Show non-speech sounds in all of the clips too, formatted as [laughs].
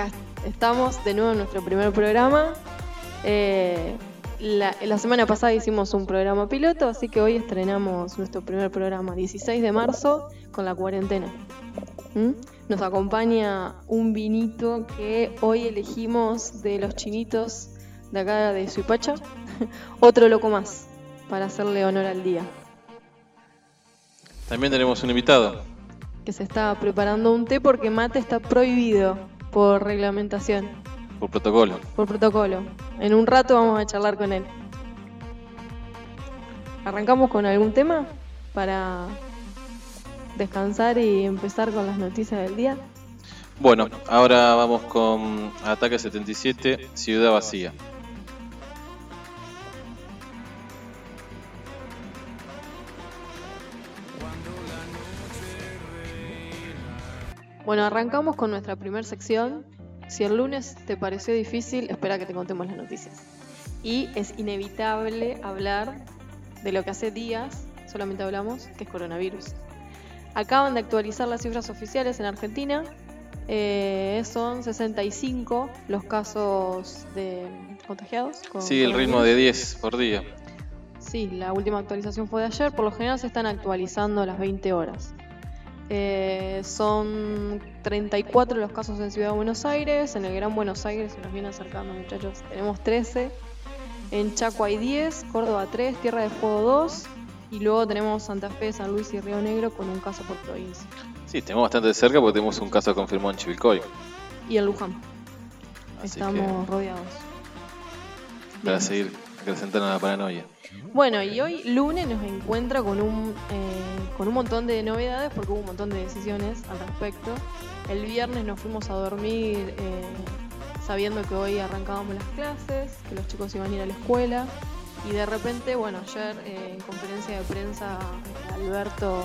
acá estamos de nuevo en nuestro primer programa. Eh, la, la semana pasada hicimos un programa piloto, así que hoy estrenamos nuestro primer programa, 16 de marzo, con la cuarentena. ¿Mm? Nos acompaña un vinito que hoy elegimos de los chinitos de acá de Suipacha. [laughs] Otro loco más, para hacerle honor al día. También tenemos un invitado. Que se está preparando un té porque mate está prohibido por reglamentación, Por protocolo. por protocolo. En un rato vamos a charlar con él. ¿Arrancamos con algún tema para descansar y empezar con las noticias del día? Bueno, ahora vamos con Ataque 77, Ciudad Vacía. Bueno, arrancamos con nuestra primera sección. Si el lunes te pareció difícil, espera que te contemos las noticias. Y es inevitable hablar de lo que hace días solamente hablamos, que es coronavirus. Acaban de actualizar las cifras oficiales en Argentina. Eh, son 65 los casos de contagiados. con Sí, el ritmo de 10 por día. Sí, la última actualización fue de ayer. Por lo general se están actualizando a las 20 horas. Eh, son 34 los casos en Ciudad de Buenos Aires. En el Gran Buenos Aires se nos viene acercando, muchachos. Tenemos 13. En Chaco hay 10. Córdoba 3. Tierra de Fuego 2. Y luego tenemos Santa Fe, San Luis y Río Negro con un caso por provincia. Sí, tenemos bastante cerca porque tenemos un caso confirmado en Chivilcoy. Y en Luján. Así Estamos rodeados. para Bien. seguir acrecentando la paranoia. Bueno, y hoy lunes nos encuentra con un, eh, con un montón de novedades porque hubo un montón de decisiones al respecto. El viernes nos fuimos a dormir eh, sabiendo que hoy arrancábamos las clases, que los chicos iban a ir a la escuela. Y de repente, bueno, ayer eh, en conferencia de prensa Alberto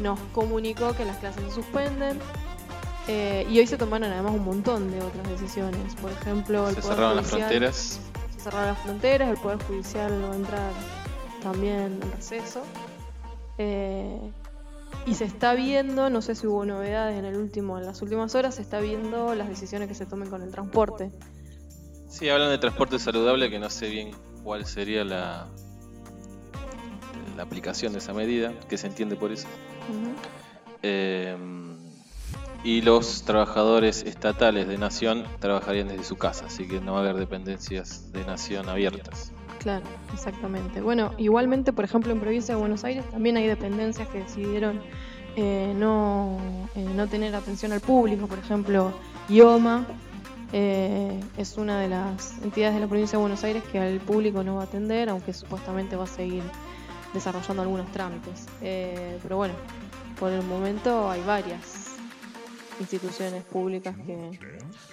nos comunicó que las clases se suspenden. Eh, y hoy se tomaron además un montón de otras decisiones. Por ejemplo, el Se Poder cerraron las fronteras. Se cerraron las fronteras, el Poder Judicial va a entrar también en receso. Eh, y se está viendo, no sé si hubo novedades en el último, en las últimas horas, se está viendo las decisiones que se tomen con el transporte. Sí, hablan de transporte saludable, que no sé bien cuál sería la, la aplicación de esa medida, que se entiende por eso. Eh, y los trabajadores estatales de Nación trabajarían desde su casa, así que no va a haber dependencias de Nación abiertas. Claro, exactamente. Bueno, igualmente, por ejemplo, en provincia de Buenos Aires también hay dependencias que decidieron eh, no, eh, no tener atención al público. Por ejemplo, IOMA eh, es una de las entidades de la provincia de Buenos Aires que al público no va a atender, aunque supuestamente va a seguir desarrollando algunos trámites. Eh, pero bueno, por el momento hay varias instituciones públicas que...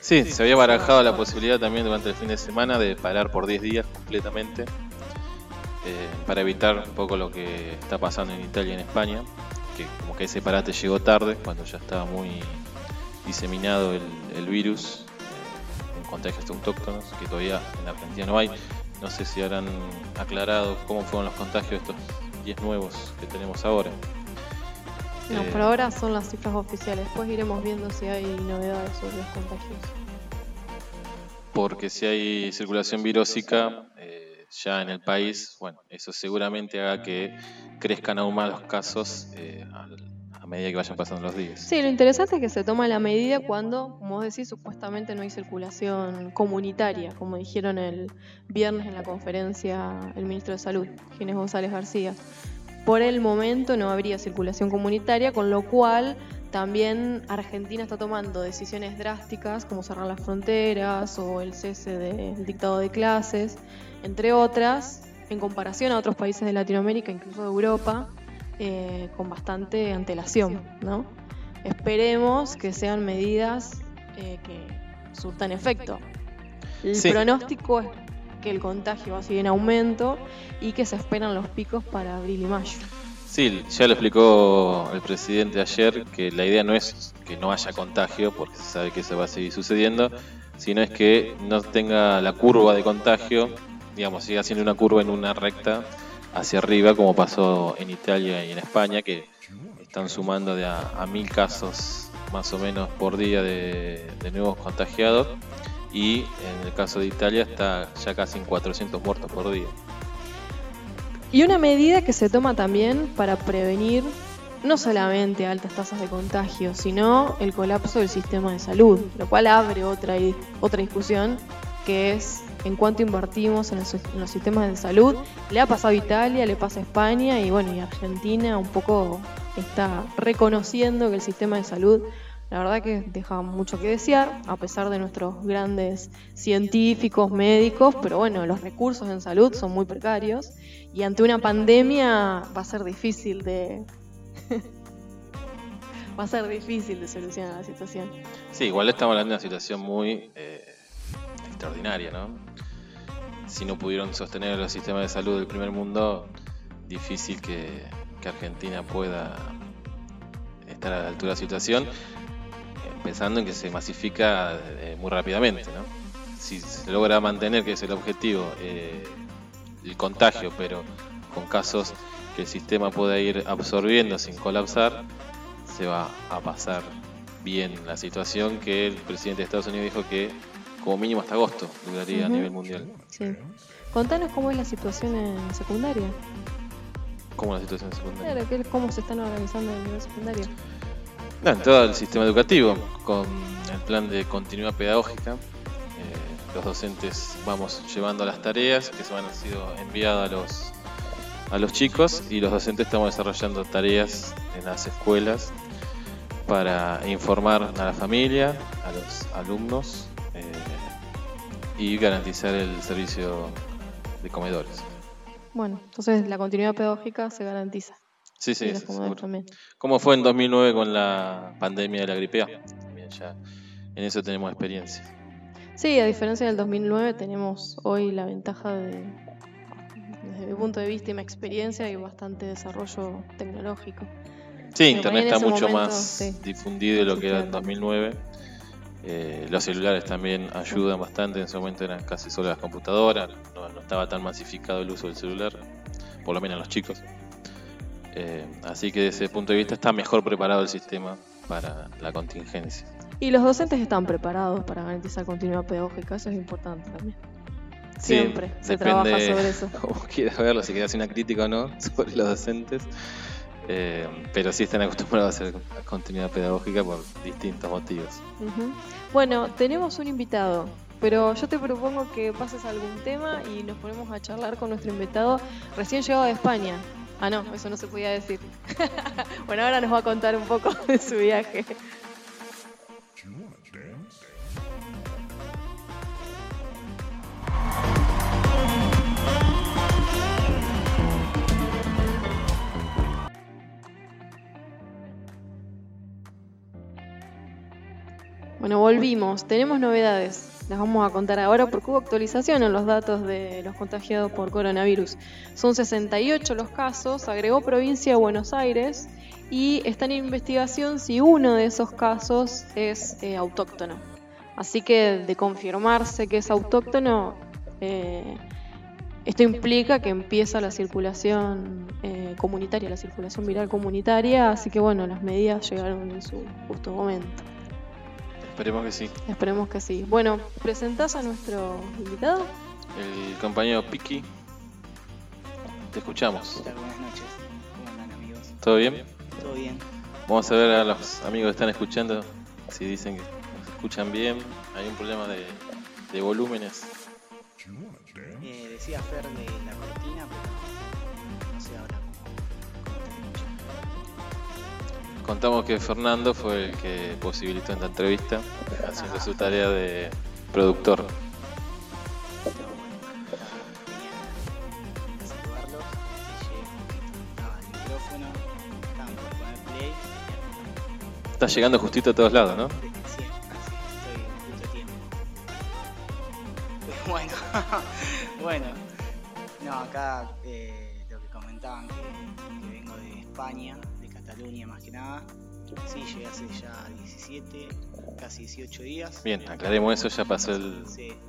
Sí, se había barajado la posibilidad también durante el fin de semana de parar por 10 días completamente eh, para evitar un poco lo que está pasando en Italia y en España, que como que ese parate llegó tarde, cuando ya estaba muy diseminado el, virus eh, en contagios autóctonos, que todavía en Argentina no hay. No sé si habrán aclarado cómo fueron los contagios de estos 10 nuevos que tenemos ahora. No, Eh, por ahora son las cifras oficiales. Después iremos viendo si hay novedades sobre los contagios. porque si hay circulación virósica eh, ya en el país, bueno, eso seguramente haga que crezcan aún más los casos eh, al- a medida que vayan pasando los días. Sí, lo interesante es que se toma la medida cuando, como vos decís, supuestamente no hay circulación comunitaria, como dijeron el viernes en la conferencia el ministro de Salud, Ginés González García. Por el momento no habría circulación comunitaria, con lo cual también Argentina está tomando decisiones drásticas como cerrar las fronteras o el cese del dictado de clases, entre otras, en comparación a otros países de Latinoamérica, incluso de Europa, eh, con bastante antelación, ¿no? Esperemos que sean medidas eh, que surtan efecto. El Sí. pronóstico es que el contagio va a seguir en aumento y que se esperan los picos para abril y mayo. Sí, ya lo explicó el presidente ayer, que la idea no es que no haya contagio, porque se sabe que eso va a seguir sucediendo, sino es que no tenga la curva de contagio, digamos, siga siendo una curva en una recta hacia arriba, como pasó en Italia y en España, que están sumando de a, mil casos más o menos por día de nuevos contagiados y en el caso de Italia está ya casi en 400 muertos por día. Y una medida que se toma también para prevenir no solamente altas tasas de contagio, sino el colapso del sistema de salud, lo cual abre otra, otra discusión que es en cuánto invertimos en los, sistemas de salud. Le ha pasado a Italia, le pasa a España y bueno, y Argentina un poco está reconociendo que el sistema de salud la verdad que deja mucho que desear, a pesar de nuestros grandes científicos, médicos, pero bueno, los recursos en salud son muy precarios y ante una pandemia va a ser difícil de... [laughs] va a ser difícil de solucionar la situación. Sí, igual estamos hablando de una situación muy eh, extraordinaria, ¿no? Si no pudieron sostener los sistemas de salud del primer mundo, difícil que, que Argentina pueda estar a la altura de la situación pensando en que se masifica eh, muy rápidamente. ¿no? Si se logra mantener, que es el objetivo, eh, el contagio, pero con casos que el sistema pueda ir absorbiendo sin colapsar, se va a pasar bien la situación que el presidente de Estados Unidos dijo que como mínimo hasta agosto duraría a nivel mundial. Sí. Contanos cómo es la situación en secundaria. ¿Cómo la situación en secundaria? Claro, ¿cómo se están organizando en nivel secundario? En todo el sistema educativo, con el plan de continuidad pedagógica. Eh, los docentes vamos llevando las tareas que se van sido enviadas a los, a los chicos y los docentes estamos desarrollando tareas en las escuelas para informar a la familia, a los alumnos eh, y garantizar el servicio de comedores. Bueno, entonces la continuidad pedagógica se garantiza. Sí, sí, sí ¿Cómo fue en 2009 con la pandemia de la gripe A? También ya en eso tenemos experiencia. Sí, a diferencia del 2009 tenemos hoy la ventaja de, desde mi punto de vista y mi experiencia, y bastante desarrollo tecnológico. Sí, Internet está mucho más difundido de lo que era en 2009. Eh, los celulares también ayudan bastante, en ese momento eran casi solo las computadoras, no, no estaba tan masificado el uso del celular, por lo menos los chicos. Eh, así que desde ese punto de vista está mejor preparado el sistema para la contingencia. Y los docentes están preparados para garantizar continuidad pedagógica, eso es importante también. Siempre se trabaja sobre [laughs] eso. Como quieras verlo, si quieres hacer una crítica o no [laughs] sobre los docentes. Eh, pero sí están acostumbrados a hacer continuidad pedagógica por distintos motivos. Bueno, tenemos un invitado, pero yo te propongo que pases algún tema y nos ponemos a charlar con nuestro invitado recién llegado de España. Ah, no, eso no se podía decir. [laughs] bueno, ahora nos va a contar un poco [laughs] de su viaje. Bueno, volvimos. Tenemos novedades las vamos a contar ahora porque hubo actualización en los datos de los contagiados por coronavirus. Son 68 los casos, agregó provincia Buenos Aires y está en investigación si uno de esos casos es eh, autóctono. Así que de confirmarse que es autóctono, eh, esto implica que empieza la circulación eh, comunitaria, la circulación viral comunitaria, así que bueno, las medidas llegaron en su justo momento. Esperemos que sí. Esperemos que sí. Bueno, ¿presentás a nuestro invitado? El compañero Piki. Te escuchamos. Buenas noches. ¿Cómo andan amigos? ¿Todo bien? Todo bien. Vamos a ver a los amigos que están escuchando si dicen que nos escuchan bien. Hay un problema de, de volúmenes. Eh, decía Fer de la cortina, Contamos que Fernando fue el que posibilitó esta entrevista, haciendo su tarea de productor. Está llegando justito a todos lados, ¿no? [laughs] Bueno, [laughs] bueno, no, acá eh, lo que comentaban que vengo de España, Cataluña más que nada. Sí, llegué hace ya 17, casi 18 días. Bien, aclaremos eso, ya pasó el,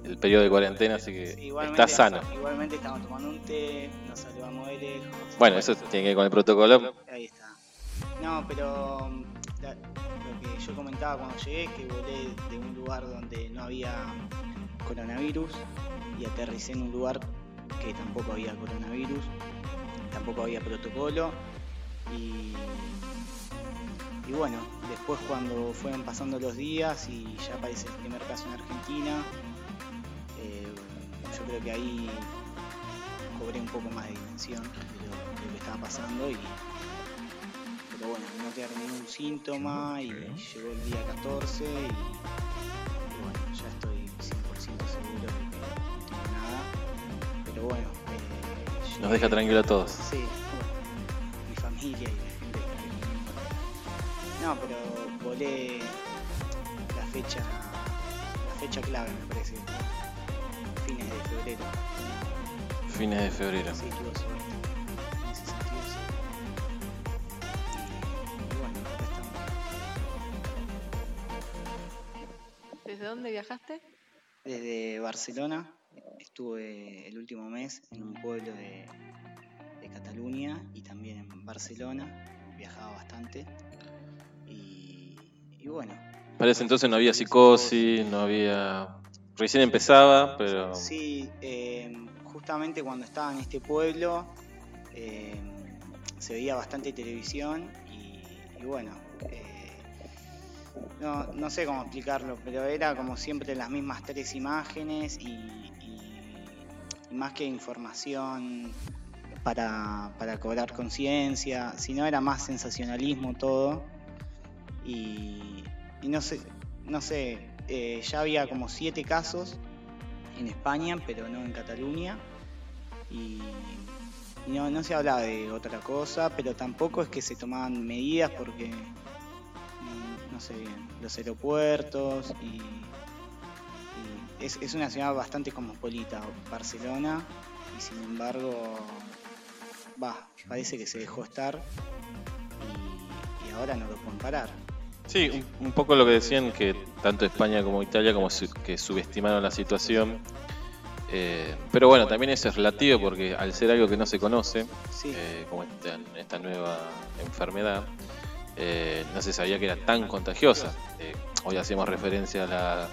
el periodo de cuarentena, así que está sano. Igualmente estamos tomando un té, nos saludamos de lejos. Bueno, eso tiene que ver con el protocolo. Ahí está. No, pero la- lo que yo comentaba cuando llegué es que volé de un lugar donde no había coronavirus y aterricé en un lugar que tampoco había coronavirus, tampoco había protocolo y, y bueno, después cuando fueron pasando los días y ya aparece el primer caso en Argentina, eh, yo creo que ahí cobré un poco más de dimensión de lo, de lo que estaba pasando y pero bueno, no quedar ningún síntoma y llegó el día 14 y, y bueno, ya estoy 100% seguro de que no tengo nada. Pero bueno, eh, Nos deja tranquilo a todos. Sí, y la gente. No, pero volé la fecha, la fecha clave me parece, fines de febrero. Fines de febrero. Sí, tuve suerte. En ese sentido, sí. Y, y bueno, acá estamos. ¿Desde dónde viajaste? Desde Barcelona estuve el último mes en un pueblo de Cataluña y también en Barcelona. Viajaba bastante. Y, y bueno, Para ese entonces no había psicosis, no había... Recién empezaba, pero... Sí, eh, justamente cuando estaba en este pueblo eh, se veía bastante televisión y, y bueno, eh, no, no sé cómo explicarlo, pero era como siempre las mismas tres imágenes y, y- y más que información para, para cobrar conciencia, sino era más sensacionalismo todo y, no sé, no sé, eh, ya había como siete casos en España, pero no en Cataluña. Y, no, no se hablaba de otra cosa, pero tampoco es que se tomaban medidas porque, mm, no sé bien, los aeropuertos y es, es una ciudad bastante cosmopolita, Barcelona, y sin embargo, va, parece que se dejó estar y, y ahora no lo pueden parar. Sí, un, un poco lo que decían que tanto España como Italia como su- que subestimaron la situación. Eh, pero bueno, también eso es relativo porque al ser algo que no se conoce, Sí, eh, como esta, esta nueva enfermedad, eh, no se sabía que era tan contagiosa. Eh, hoy hacemos referencia a la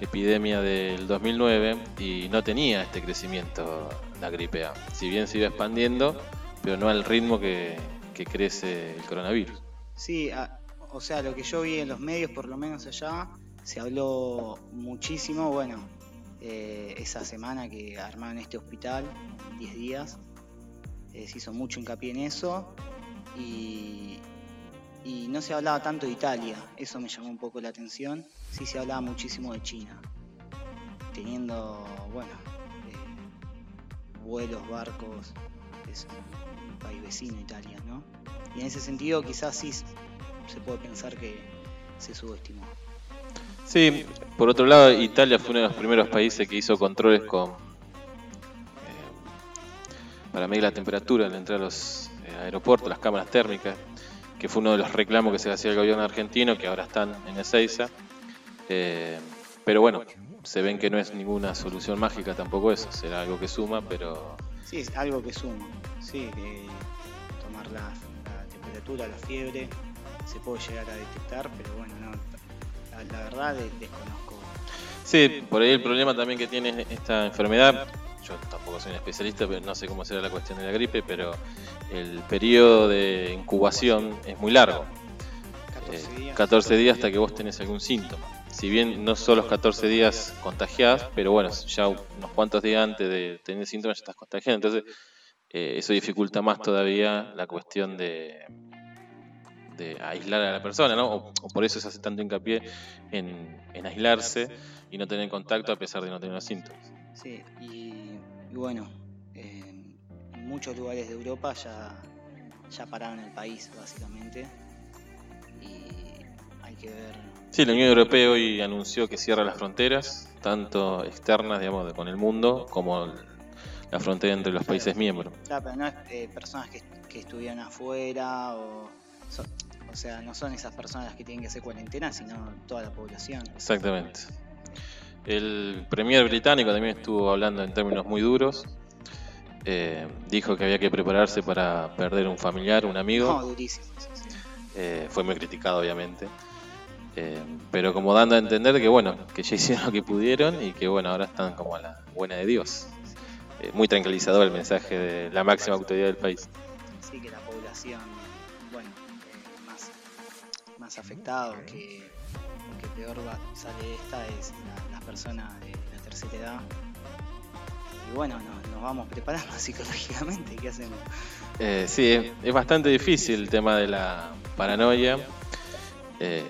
epidemia del 2009 y no tenía este crecimiento la gripe A. Si bien se iba expandiendo, pero no al ritmo que, que crece el coronavirus. Sí, o sea, lo que yo vi en los medios, por lo menos allá, se habló muchísimo, bueno, eh, esa semana que armaron este hospital, 10 días, eh, se hizo mucho hincapié en eso y, y no se hablaba tanto de Italia, eso me llamó un poco la atención, sí se hablaba muchísimo de China, teniendo, bueno, eh, vuelos, barcos, es un país vecino Italia, ¿no? Y en ese sentido quizás sí se puede pensar que se subestimó. Sí, por otro lado, Italia fue uno de los primeros países que hizo controles con eh, para medir la temperatura al entrar a los eh, aeropuertos, las cámaras térmicas, que fue uno de los reclamos que se hacía al gobierno argentino, que ahora están en Ezeiza. Eh, pero bueno, se ven que no es ninguna solución mágica tampoco eso, será algo que suma, pero Sí, es algo que suma, sí, que tomar la, la temperatura, la fiebre, se puede llegar a detectar, pero bueno, no, la, la verdad de- desconozco. Sí, por ahí el problema también que tiene esta enfermedad, yo tampoco soy un especialista, pero no sé cómo será la cuestión de la gripe, pero el periodo de incubación es muy largo. 14 Eh, días. 14 días hasta que vos tenés algún síntoma. Si bien no son los 14 días contagiadas, pero bueno, ya unos cuantos días antes de tener síntomas ya estás contagiando. Entonces, eh, eso dificulta más todavía la cuestión de, de aislar a la persona, ¿no? O, o por eso se hace tanto hincapié en, en aislarse y no tener contacto a pesar de no tener los síntomas. Sí, y, y bueno, en muchos lugares de Europa ya, ya pararon el país, básicamente. Y hay que ver. Sí, la Unión Europea hoy anunció que cierra las fronteras, tanto externas, digamos, con el mundo, como la frontera entre los países miembros. Claro, pero no es eh, personas que, que estuvieron afuera o. son- o sea, no son esas personas las que tienen que hacer cuarentena, sino toda la población. Exactamente. El premier británico también estuvo hablando en términos muy duros. Eh, dijo que había que prepararse para perder un familiar, un amigo. No, durísimo. Eh, fue muy criticado, obviamente. Eh, pero como dando a entender que bueno, que ya hicieron lo que pudieron y que bueno, ahora están como a la buena de Dios. Eh, muy tranquilizador el mensaje de la máxima autoridad del país. Sí, que la población, bueno, eh, más, más afectado, que, que peor va, sale esta es la, personas de la tercera edad. Y bueno, nos, vamos preparando [laughs] psicológicamente, ¿qué hacemos? Eh, sí, es, es bastante difícil el tema de la paranoia. Eh,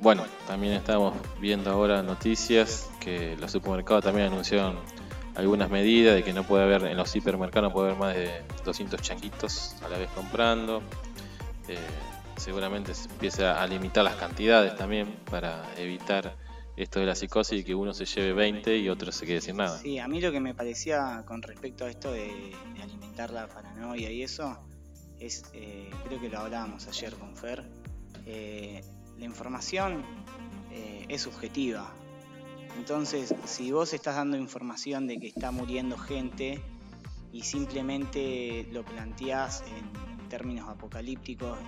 bueno, también estamos viendo ahora noticias que los supermercados también anunciaron algunas medidas de que no puede haber, en los hipermercados no puede haber más de 200 changuitos a la vez comprando. Eh, seguramente se empieza a limitar las cantidades también para evitar esto de la psicosis y que uno se lleve 20 y otro se quede sin nada. Sí, a mí lo que me parecía con respecto a esto de, de alimentar la paranoia y eso, es, eh, creo que lo hablábamos ayer con Fer, eh, la información eh, es subjetiva. Entonces, si vos estás dando información de que está muriendo gente y simplemente lo planteás en términos apocalípticos,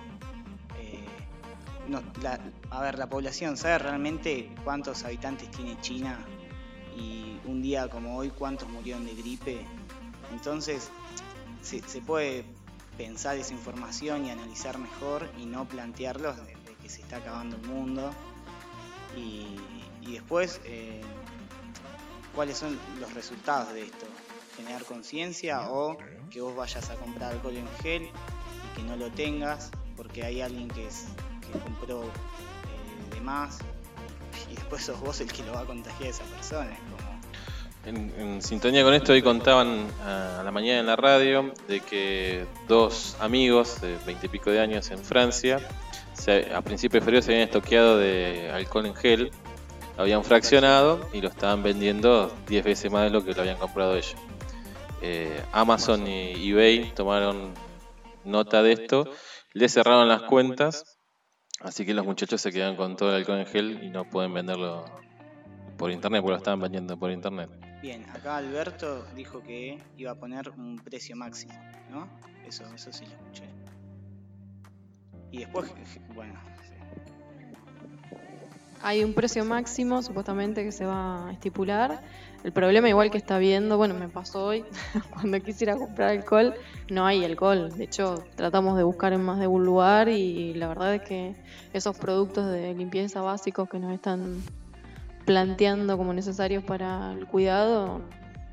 no, la- a ver, la población sabe realmente cuántos habitantes tiene China y un día como hoy cuántos murieron de gripe. Entonces, se, se puede pensar esa información y analizar mejor y no plantearlos de, de que se está acabando el mundo. Y, y después, eh, ¿cuáles son los resultados de esto? Generar conciencia o que vos vayas a comprar alcohol en gel y que no lo tengas porque hay alguien que, es, que compró eh, de más y después sos vos el que lo va a contagiar a esa persona. En, sintonía con esto, hoy contaban a la mañana en la radio de que dos amigos de 20 y pico de años en Francia, a principios de febrero se habían estoqueado de alcohol en gel, lo habían fraccionado y lo estaban vendiendo 10 veces más de lo que lo habían comprado ellos. Eh, Amazon y eBay tomaron nota de esto, le cerraron las cuentas, así que los muchachos se quedan con todo el alcohol en gel y no pueden venderlo por internet, porque lo estaban vendiendo por internet. Bien, acá Alberto dijo que iba a poner un precio máximo, ¿no? Eso, eso sí lo escuché. Y después, bueno, sí. Hay un precio máximo supuestamente que se va a estipular. El problema igual que está viendo, bueno, me pasó hoy, [laughs] cuando quisiera comprar alcohol, no hay alcohol. De hecho, tratamos de buscar en más de un lugar y la verdad es que esos productos de limpieza básicos que nos están planteando como necesarios para el cuidado,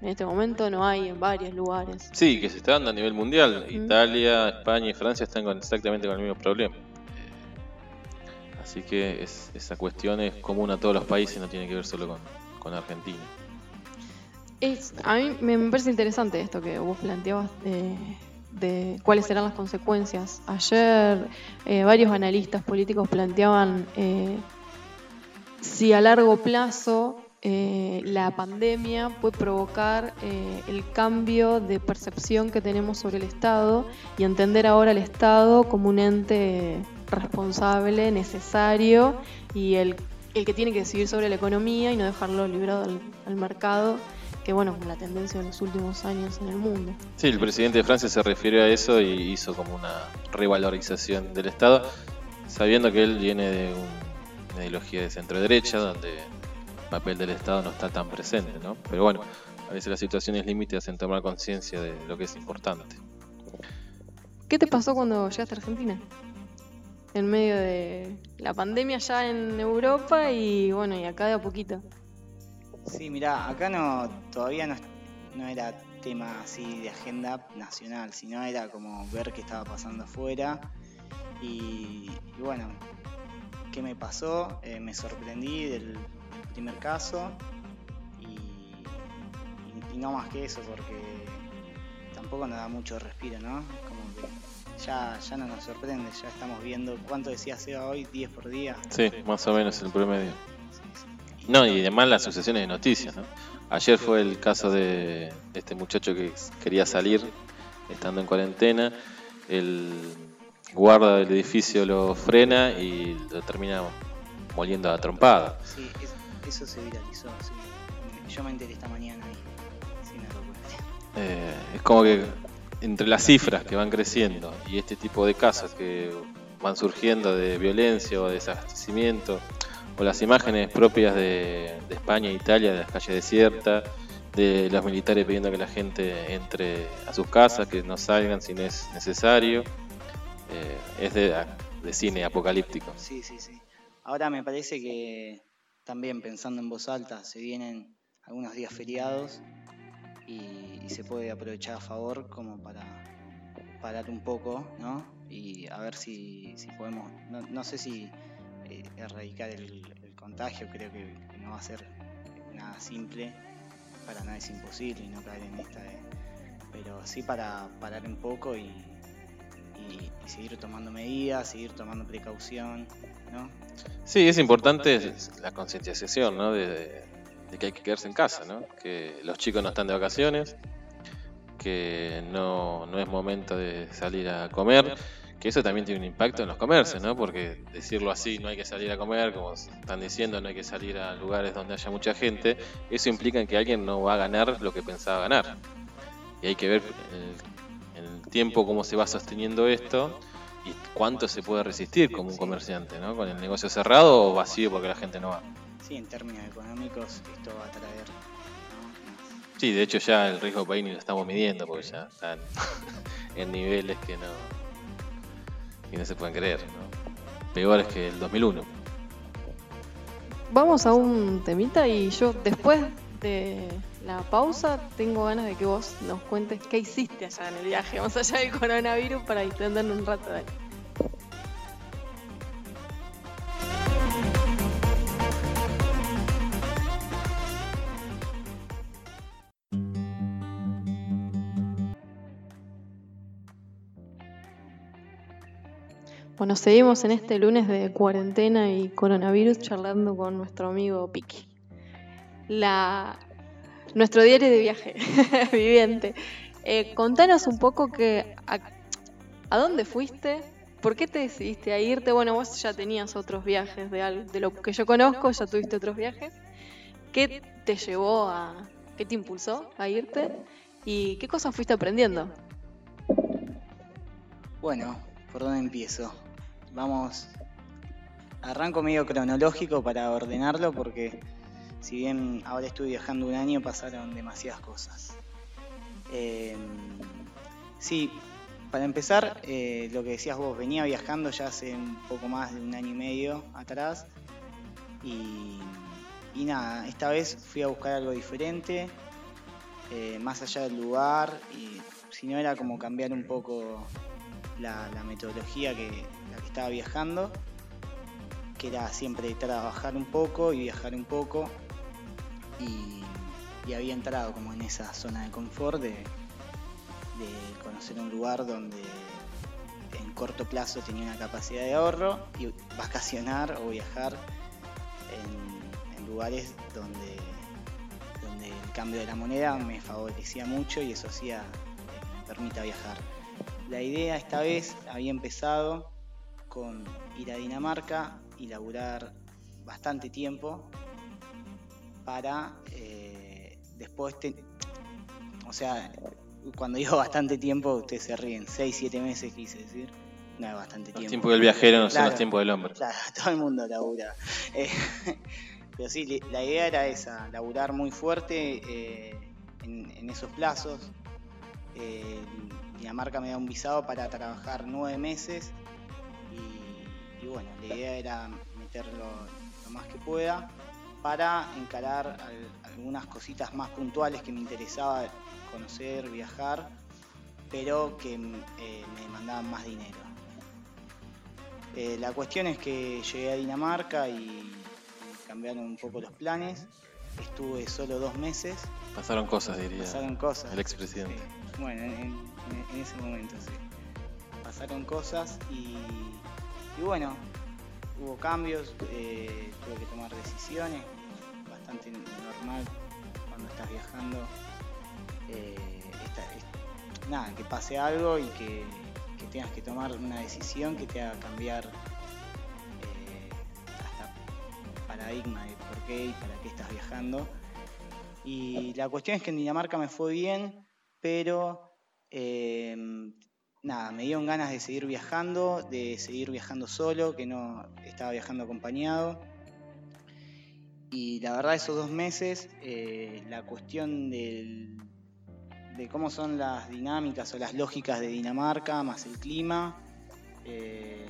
en este momento no hay en varios lugares. Sí, que se está dando a nivel mundial. Mm. Italia, España y Francia están con exactamente con el mismo problema. Eh, Así que es- esa cuestión es común a todos los países, no tiene que ver solo con, con Argentina. Es, a mí me parece interesante esto que vos planteabas de, cuáles serán las consecuencias. Ayer eh, varios analistas políticos planteaban eh, si a largo plazo eh, la pandemia puede provocar el cambio de percepción que tenemos sobre el Estado y entender ahora al Estado como un ente responsable, necesario y el, que tiene que decidir sobre la economía y no dejarlo librado al mercado, que bueno, la tendencia de los últimos años en el mundo. Sí, el presidente de Francia se refirió a eso y hizo como una revalorización del Estado, sabiendo que él viene de un- una ideología de centro derecha, donde el papel del Estado no está tan presente, ¿no? Pero bueno, a veces las situaciones límite hacen tomar conciencia de lo que es importante. ¿Qué te pasó cuando llegaste a Argentina? En medio de la pandemia ya en Europa y bueno, y acá de a poquito. Sí, mirá, acá no, todavía no, era tema así de agenda nacional, sino era como ver qué estaba pasando afuera. Y, y bueno, ¿qué me pasó? Eh, me sorprendí del, primer caso y, y- y no más que eso, porque tampoco nos da mucho respiro, ¿no? Como que ya, ya no nos sorprende, ya estamos viendo, ¿cuánto decía Seba hoy? 10 por día. Sí, más o menos el promedio. No, y además las sucesiones de noticias, ¿no? Ayer fue el caso de este muchacho que quería salir estando en cuarentena. El guarda del edificio lo frena y lo termina moliendo a trompada. Sí, es- eso se viralizó, sí. Yo me enteré esta mañana y sí, locura. Eh, es como que entre las cifras que van creciendo y este tipo de casos que van surgiendo de violencia o de desabastecimiento, o las imágenes propias de, España e Italia, de las calles desiertas, de los militares pidiendo que la gente entre a sus casas, que no salgan si no es necesario. Eh, es de, de cine apocalíptico. Sí, sí, sí. Ahora me parece que también pensando en voz alta, se vienen algunos días feriados y, se puede aprovechar a favor como para parar un poco, ¿no? Y a ver si, podemos, no, sé si eh, erradicar el, contagio, creo que, no va a ser nada simple, para nada es imposible y no caer en esta, pero sí para parar un poco y, y, seguir tomando medidas, seguir tomando precaución, ¿no? Sí, es importante la concientización, ¿no? De, que hay que quedarse en casa, ¿no? Que los chicos no están de vacaciones, que no, no es momento de salir a comer, que eso también tiene un impacto en los comercios, ¿no? Porque decirlo así, no hay que salir a comer, como están diciendo, no hay que salir a lugares donde haya mucha gente, eso implica que alguien no va a ganar lo que pensaba ganar. Y hay que ver tiempo cómo se va sosteniendo esto y cuánto se puede resistir como un comerciante, ¿no? Con el negocio cerrado o vacío porque la gente no va. Sí, en términos económicos esto va a traer. Sí, de hecho ya el riesgo país ni lo estamos midiendo porque ya están [laughs] en niveles que no, que no se pueden creer, ¿no? Peores que el 2001. Vamos a un temita y yo después de la pausa, tengo ganas de que vos nos cuentes qué hiciste allá en el viaje, más allá del coronavirus, para distender un rato de ahí. Bueno, seguimos en este lunes de cuarentena y coronavirus charlando con nuestro amigo Piki. La nuestro diario de viaje [laughs] viviente. Eh, contanos un poco que a, dónde fuiste, por qué te decidiste a irte. Bueno, vos ya tenías otros viajes de, de lo que yo conozco, ya tuviste otros viajes. ¿Qué te llevó a, qué te impulsó a irte y qué cosas fuiste aprendiendo? Bueno, ¿por dónde empiezo? Vamos, arranco medio cronológico para ordenarlo porque si bien ahora estuve viajando un año, pasaron demasiadas cosas. Em, sí, para empezar, eh, lo que decías vos, venía viajando ya hace un poco más de un año y medio atrás y, nada, esta vez fui a buscar algo diferente, eh, más allá del lugar y si no era como cambiar un poco la, metodología que, que estaba viajando, que era siempre trabajar un poco y viajar un poco y, había entrado como en esa zona de confort de, conocer un lugar donde en corto plazo tenía una capacidad de ahorro y vacacionar o viajar en, lugares donde, el cambio de la moneda me favorecía mucho y eso hacía me permita viajar. La idea esta vez había empezado con ir a Dinamarca y laburar bastante tiempo para eh, después, o sea, cuando digo bastante tiempo, ustedes se ríen, 6, 7 meses quise decir, no es bastante tiempo. El tiempo del viajero no son los tiempos del hombre. Claro, [laughs] todo el mundo labura. Eh, [laughs] pero sí, la idea era esa, laburar muy fuerte eh, en, esos plazos. Dinamarca me da un visado para trabajar nueve meses y, bueno, la idea era meterlo lo más que pueda para encarar algunas cositas más puntuales que me interesaba conocer, viajar, pero que eh, me demandaban más dinero. Eh, la cuestión es que llegué a Dinamarca y cambiaron un poco los planes. Estuve solo dos meses. Pasaron cosas, diría. Pasaron cosas. El expresidente. Bueno, en, ese momento sí. Pasaron cosas y bueno, hubo cambios, eh, tuve que tomar decisiones, bastante normal cuando estás viajando. Eh, nada, que pase algo y que, tengas que tomar una decisión que te haga cambiar eh, hasta paradigma de por qué y para qué estás viajando. Y la cuestión es que en Dinamarca me fue bien, pero nada, me dieron ganas de seguir viajando, de seguir viajando solo, que no estaba viajando acompañado. Y la verdad esos dos meses, eh, la cuestión del, de cómo son las dinámicas o las lógicas de Dinamarca, más el clima, eh,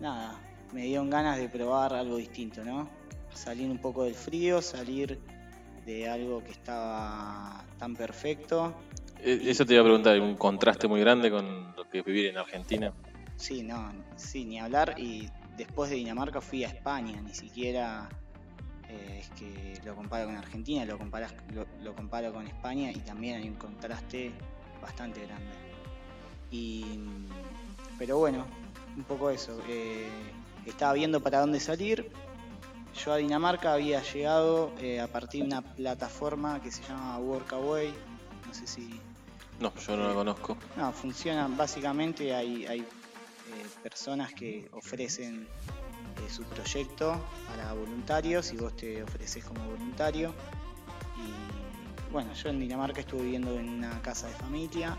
nada, me dieron ganas de probar algo distinto, ¿no? Salir un poco del frío, salir de algo que estaba tan perfecto. E, eso te iba a preguntar, un contraste muy grande con lo que vivir en Argentina. Sí, no, sí, ni hablar. Y después de Dinamarca fui a España, ni siquiera eh, es que lo comparo con Argentina, lo, comparas, lo, comparo con España y también hay un contraste bastante grande. Y, pero bueno, un poco eso. Eh, estaba viendo para dónde salir. Yo a Dinamarca había llegado eh, a partir de una plataforma que se llama Workaway. No sé si. No, yo no la conozco. No, funciona básicamente. Hay, hay personas que ofrecen su proyecto para voluntarios y vos te ofreces como voluntario. Y bueno, yo en Dinamarca estuve viviendo en una casa de familia,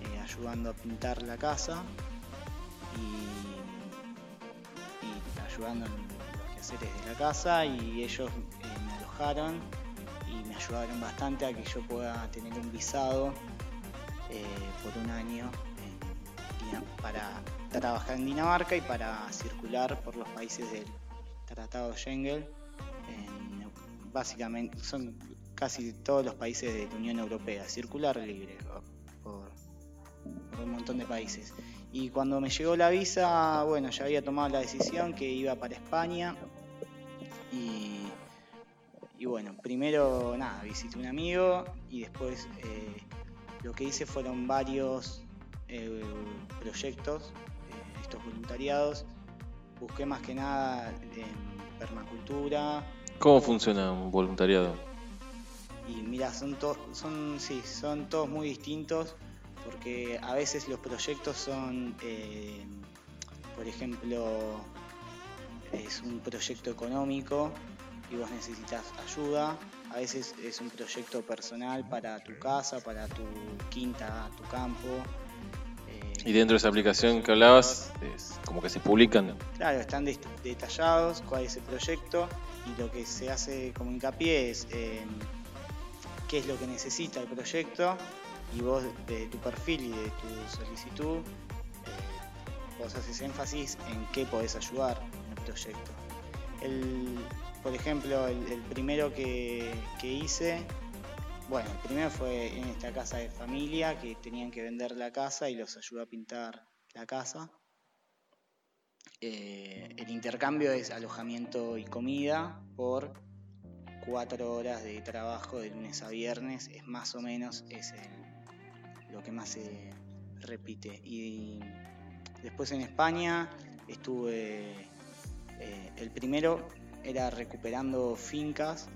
eh, ayudando a pintar la casa y, ayudando en los quehaceres de la casa y ellos eh, me alojaron y me ayudaron bastante a que yo pueda tener un visado eh, por un año para trabajar en Dinamarca y para circular por los países del Tratado Schengen. básicamente son casi todos los países de la Unión Europea, circular libre por, un montón de países. Y cuando me llegó la visa, bueno, ya había tomado la decisión que iba para España. Y, bueno, primero nada, visité un amigo y después eh, lo que hice fueron varios eh, proyectos voluntariados. Busqué más que nada en permacultura. ¿Cómo funciona un voluntariado? Y mira, son, todos son, sí, son todos muy distintos porque a veces los proyectos son, eh, por ejemplo, es un proyecto económico y vos necesitas ayuda. A veces es un proyecto personal para tu casa, para tu quinta, tu campo. Y dentro de esa aplicación que hablabas, es como que se publican. Claro, están detallados cuál es el proyecto y lo que se hace como hincapié es eh, qué es lo que necesita el proyecto y vos de tu perfil y de tu solicitud, eh, vos haces énfasis en qué podés ayudar en el proyecto. El, por ejemplo, el, primero que, que hice bueno, el primero fue en esta casa de familia que tenían que vender la casa y los ayudó a pintar la casa. Eh, el intercambio es alojamiento y comida por cuatro horas de trabajo de lunes a viernes, es más o menos es lo que más se repite. Y después en España estuve, eh, el primero era recuperando fincas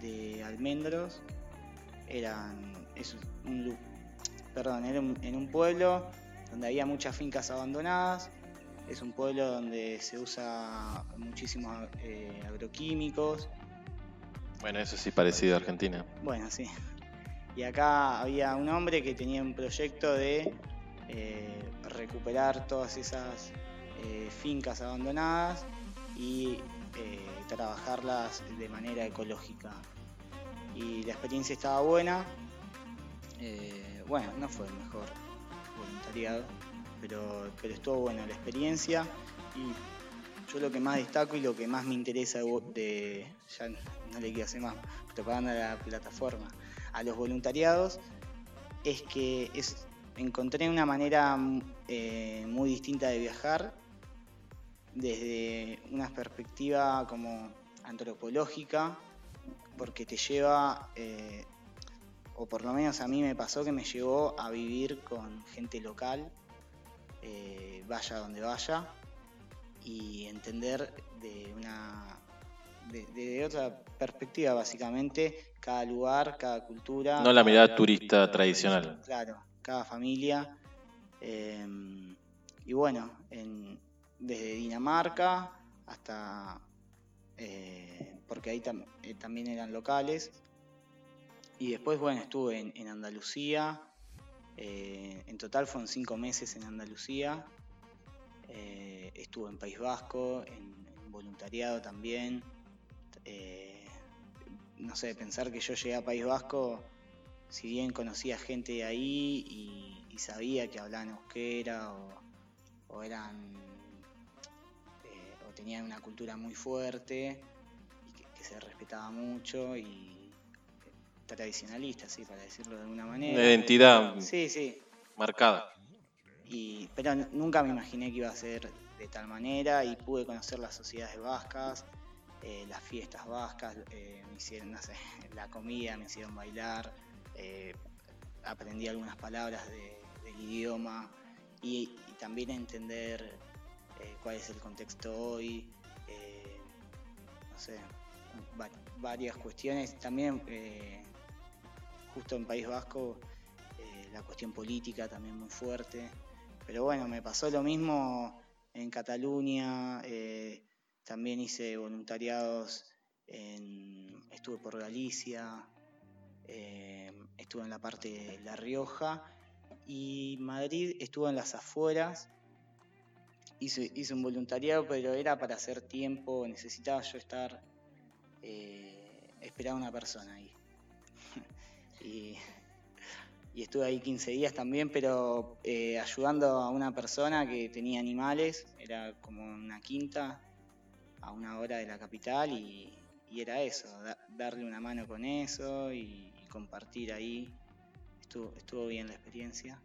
de almendros eran es un, perdón, era en un pueblo donde había muchas fincas abandonadas. Es un pueblo donde se usa muchísimos eh, agroquímicos. Bueno, eso sí parecido a Argentina. Bueno, sí. Y acá había un hombre que tenía un proyecto de eh, recuperar todas esas eh, fincas abandonadas y trabajarlas de manera ecológica y la experiencia estaba buena. Eh, bueno, no fue el mejor voluntariado, pero, pero estuvo buena la experiencia y yo lo que más destaco y lo que más me interesa de, ya no le quiero hacer más propaganda a la plataforma, a los voluntariados, es que es, encontré una manera eh, muy distinta de viajar desde una perspectiva como antropológica porque te lleva, eh, o por lo menos a mí me pasó que me llevó a vivir con gente local, eh, vaya donde vaya, y entender de una de, otra perspectiva básicamente cada lugar, cada cultura. No la mirada turista tradicional. Claro, cada familia. Eh, y bueno, desde Dinamarca hasta porque ahí eh, también eran locales. Y después, bueno, estuve en, Andalucía, Eh, en total fueron cinco meses en Andalucía. Eh, estuve en País Vasco, en, voluntariado también. Eh, no sé, pensar que yo llegué a País Vasco, si bien conocía gente de ahí y, sabía que hablaban euskera o, eran tenían una cultura muy fuerte y que se respetaba mucho y tradicionalista, sí, para decirlo de alguna manera. Una identidad sí, sí. marcada. Y, pero nunca me imaginé que iba a ser de tal manera y pude conocer las sociedades vascas, eh, las fiestas vascas, eh, me hicieron, no sé, [laughs] la comida, me hicieron bailar, eh, aprendí algunas palabras del idioma y, también entender cuál es el contexto hoy, no sé, varias cuestiones. También justo en País Vasco eh, la cuestión política también muy fuerte. Pero bueno, me pasó lo mismo en Cataluña, eh, también hice voluntariados, estuve por Galicia, eh, estuve en la parte de La Rioja y Madrid estuve en las afueras. Hice, hice un voluntariado, pero era para hacer tiempo, necesitaba yo estar, esperar a una persona ahí [laughs] y, estuve ahí 15 días también, pero eh, ayudando a una persona que tenía animales, era como una quinta a una hora de la capital y, era eso, darle una mano con eso y, compartir ahí. Estuvo, estuvo, bien la experiencia.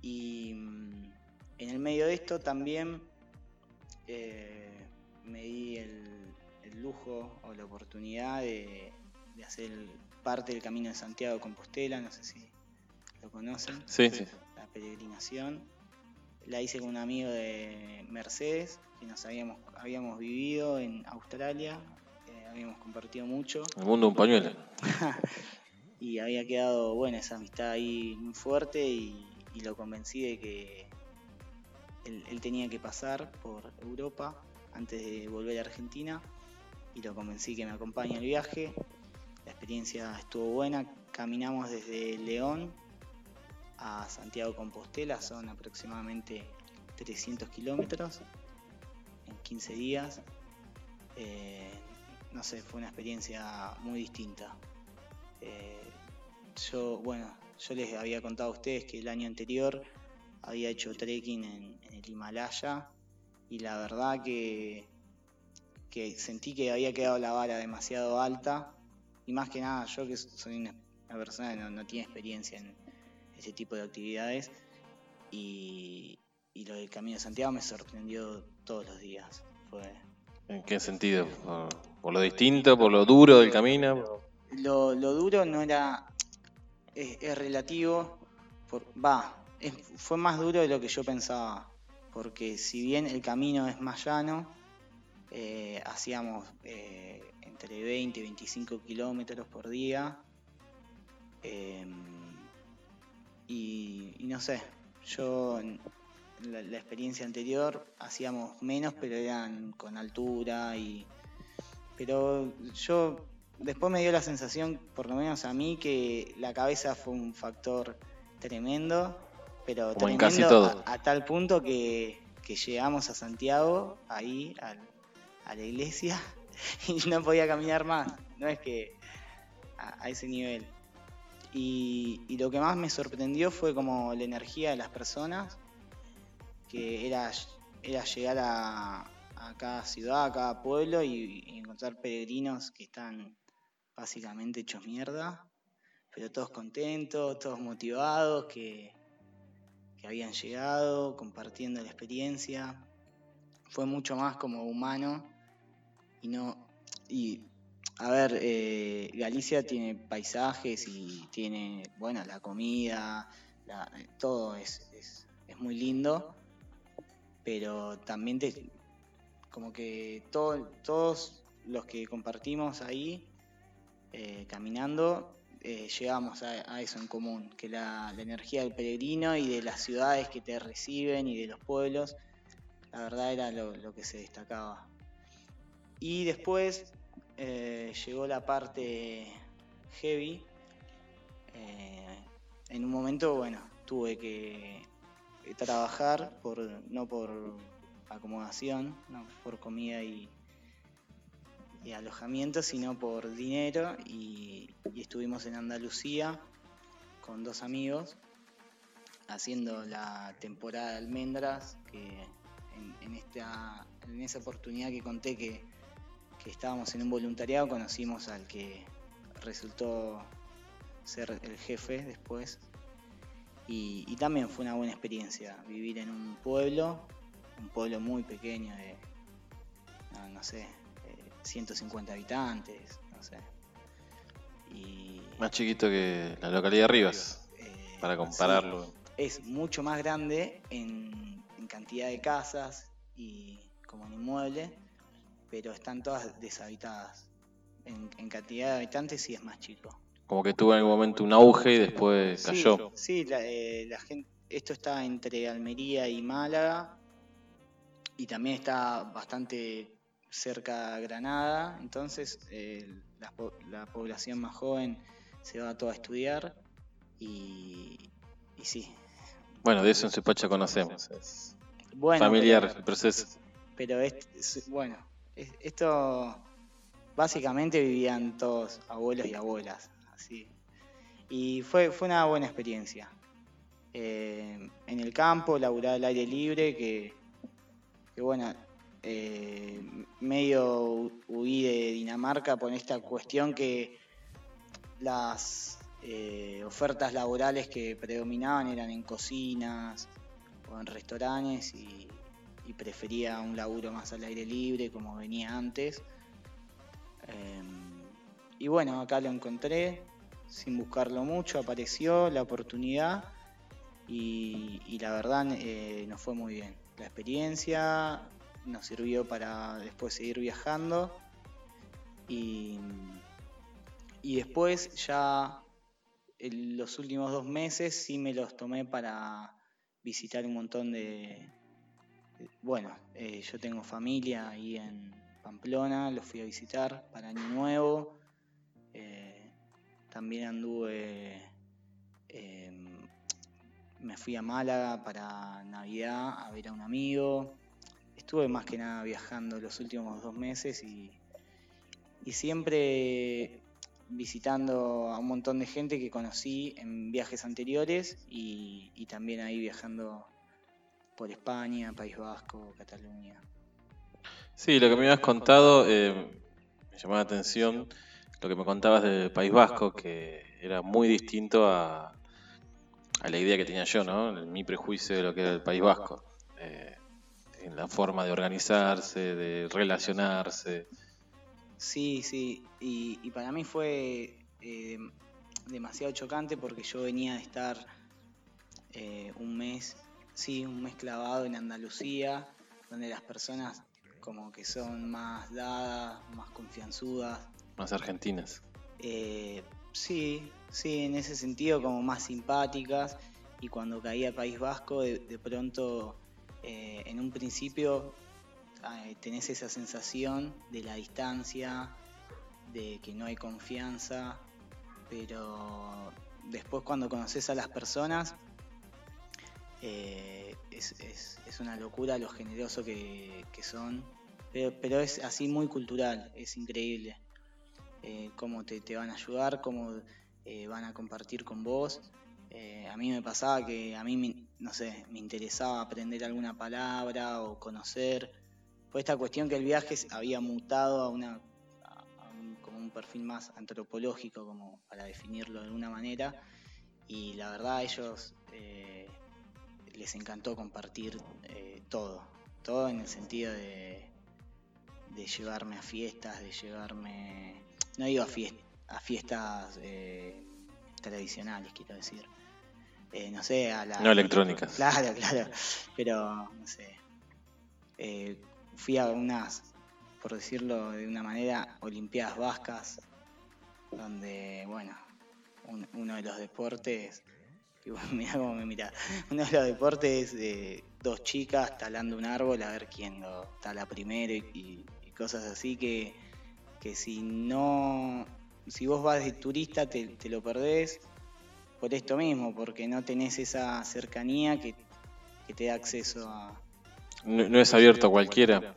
Y mm, en el medio de esto también eh, me di el, lujo o la oportunidad de, de hacer el, parte del Camino de Santiago de Compostela, no sé si lo conocen. Sí, sí. La peregrinación. La hice con un amigo de Mercedes, que nos habíamos, habíamos vivido en Australia, eh, habíamos compartido mucho. El mundo un pañuelo. [laughs] y había quedado, buena esa amistad ahí muy fuerte y, lo convencí de que él, tenía que pasar por Europa antes de volver a Argentina y lo convencí que me acompañe al viaje la experiencia estuvo buena. Caminamos desde León a Santiago Compostela, son aproximadamente 300 kilómetros en 15 días. Eh, no sé, fue una experiencia muy distinta. Eh, yo, bueno, yo les había contado a ustedes que el año anterior había hecho trekking en, en el Himalaya y la verdad que, que sentí que había quedado la vara demasiado alta y más que nada, yo que soy una, persona que no, tiene experiencia en ese tipo de actividades, y, lo del Camino de Santiago me sorprendió todos los días. ¿En qué sentido? ¿Por, lo distinto? ¿Por lo duro del camino? Lo, duro no era. Es, relativo. Va, fue más duro de lo que yo pensaba. Porque si bien el camino es más llano, eh, hacíamos eh, entre 20 y 25 kilómetros por día. Em, y, no sé, yo en la, experiencia anterior hacíamos menos, pero eran con altura y. Pero yo después me dio la sensación, por lo menos a mí, que la cabeza fue un factor tremendo, pero tremendo A, tal punto que, llegamos a Santiago, ahí, a la iglesia, [laughs] y no podía caminar más. No es que a, ese nivel. Y, lo que más me sorprendió fue como la energía de las personas, que era, era llegar a, cada ciudad, a cada pueblo y, encontrar peregrinos que están básicamente hechos mierda, pero todos contentos, todos motivados, que, habían llegado, compartiendo la experiencia. Fue mucho más como humano y no. Y a ver, eh, Galicia tiene paisajes y tiene, bueno, la comida, todo es, es, muy lindo, pero también te, como que todos los que compartimos ahí eh, caminando eh, llegamos a, eso en común, que la, energía del peregrino y de las ciudades que te reciben y de los pueblos, la verdad era lo que se destacaba. Y después eh, llegó la parte heavy, eh, en un momento, bueno, tuve que trabajar por no por acomodación, no por comida y, y alojamiento, sino por dinero y, estuvimos en Andalucía con dos amigos haciendo la temporada de almendras, que en, esta, en esa oportunidad que conté que, que estábamos en un voluntariado conocimos al que resultó ser el jefe después. Y, también fue una buena experiencia vivir en un pueblo, un pueblo muy pequeño de, no, sé, 150 habitantes, no sé. Y, Más chiquito que la localidad de Rivas, eh, para compararlo. es mucho más grande en, cantidad de casas y como en inmueble, pero están todas deshabitadas. En, cantidad de habitantes sí es más chico. Como que tuvo en algún momento un auge y después cayó. Sí, eh, la, gente, esto está entre Almería y Málaga y también está bastante cerca de Granada, entonces eh, la, población más joven se va todo a estudiar y, sí. Bueno, de eso en Supacha conocemos. Es familiar el proceso. Pero bueno, esto básicamente vivían todos abuelos y abuelas, así. Y fue, fue una buena experiencia. Eh, en el campo, laburar al aire libre, que, que bueno, eh, medio huí de Dinamarca por esta cuestión que las eh, ofertas laborales que predominaban eran en cocinas o en restaurantes y, prefería un laburo más al aire libre como venía antes. Em, y bueno, acá lo encontré, sin buscarlo mucho, apareció la oportunidad y, la verdad eh, nos fue muy bien. La experiencia, nos sirvió para después seguir viajando. Y, después ya en los últimos dos meses sí me los tomé para visitar un montón de... bueno, eh, yo tengo familia ahí en Pamplona, los fui a visitar para Año Nuevo. Eh, también anduve... Em, me fui a Málaga para Navidad a ver a un amigo estuve más que nada viajando los últimos dos meses y, siempre visitando a un montón de gente que conocí en viajes anteriores y, también ahí viajando por España, País Vasco, Cataluña. Sí, lo que me habías contado eh, me llamó la atención, lo que me contabas del País Vasco, que era muy distinto a, a la idea que tenía yo, ¿no? Mi prejuicio de lo que era el País Vasco. Eh, en la forma de organizarse, de relacionarse. Sí, sí, y, para mí fue eh, demasiado chocante porque yo venía de estar eh, un mes, sí, un mes clavado en Andalucía, donde las personas como que son más dadas, más confianzudas. Más argentinas. Eh, sí, sí, en ese sentido como más simpáticas y cuando caía País Vasco de pronto eh, en un principio tenés esa sensación de la distancia, de que no hay confianza, pero después cuando conoces a las personas eh, es, una locura lo generoso que, son, pero, es así muy cultural, es increíble eh, cómo te, te, van a ayudar, cómo van a compartir con vos. A mí me pasaba que a mí no sé, me interesaba aprender alguna palabra o conocer. Fue esta cuestión que el viaje había mutado a una un, como un perfil más antropológico, como para definirlo de alguna manera. Y la verdad a ellos eh, les encantó compartir eh, todo, todo en el sentido de, de llevarme a fiestas, de llevarme, no digo a, a fiestas eh, tradicionales, quiero decir, eh, no sé, a la... No electrónicas. Claro, claro, pero no sé. Eh, fui a unas, por decirlo de una manera, Olimpiadas Vascas, donde, bueno, uno de los deportes, [laughs] mira cómo me mira, uno de los deportes de dos chicas talando un árbol a ver quién lo tala primero y, cosas así que, que si no, si vos vas de turista te, te lo perdés por esto mismo, porque no tenés esa cercanía que, que te da acceso a... No, no es abierto a cualquiera.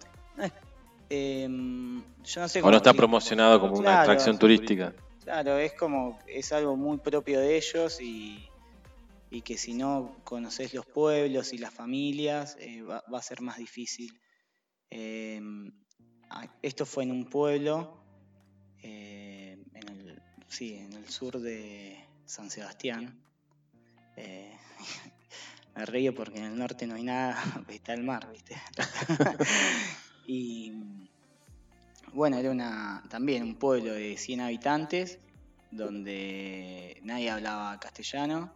Em, yo no sé O no está promocionado como una atracción turística. Claro, es como, es algo muy propio de ellos y, y que si no conoces los pueblos y las familias, eh, va, va a ser más difícil. Eh, a- esto fue en un pueblo, eh, en, el, sí, en el sur de San Sebastián. Eh, [laughs] me río porque en el norte no hay nada, [laughs] está el mar, ¿viste? [laughs] y bueno, era una, también un pueblo de 100 habitantes donde nadie hablaba castellano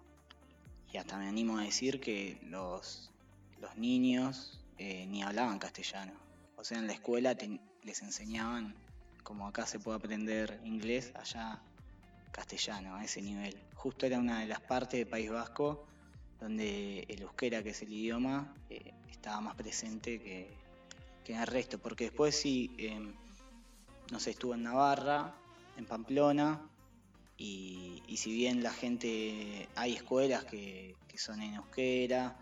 y hasta me animo a decir que los, los niños eh, ni hablaban castellano. O sea, en la escuela te- les enseñaban, como acá se puede aprender inglés, allá castellano, a ese nivel. Justo era una de las partes del País Vasco donde el euskera, que es el idioma, eh, estaba más presente que, que en el resto, porque después sí, em, no sé, estuvo en Navarra, en Pamplona, y, si bien la gente, hay escuelas que, que son en euskera,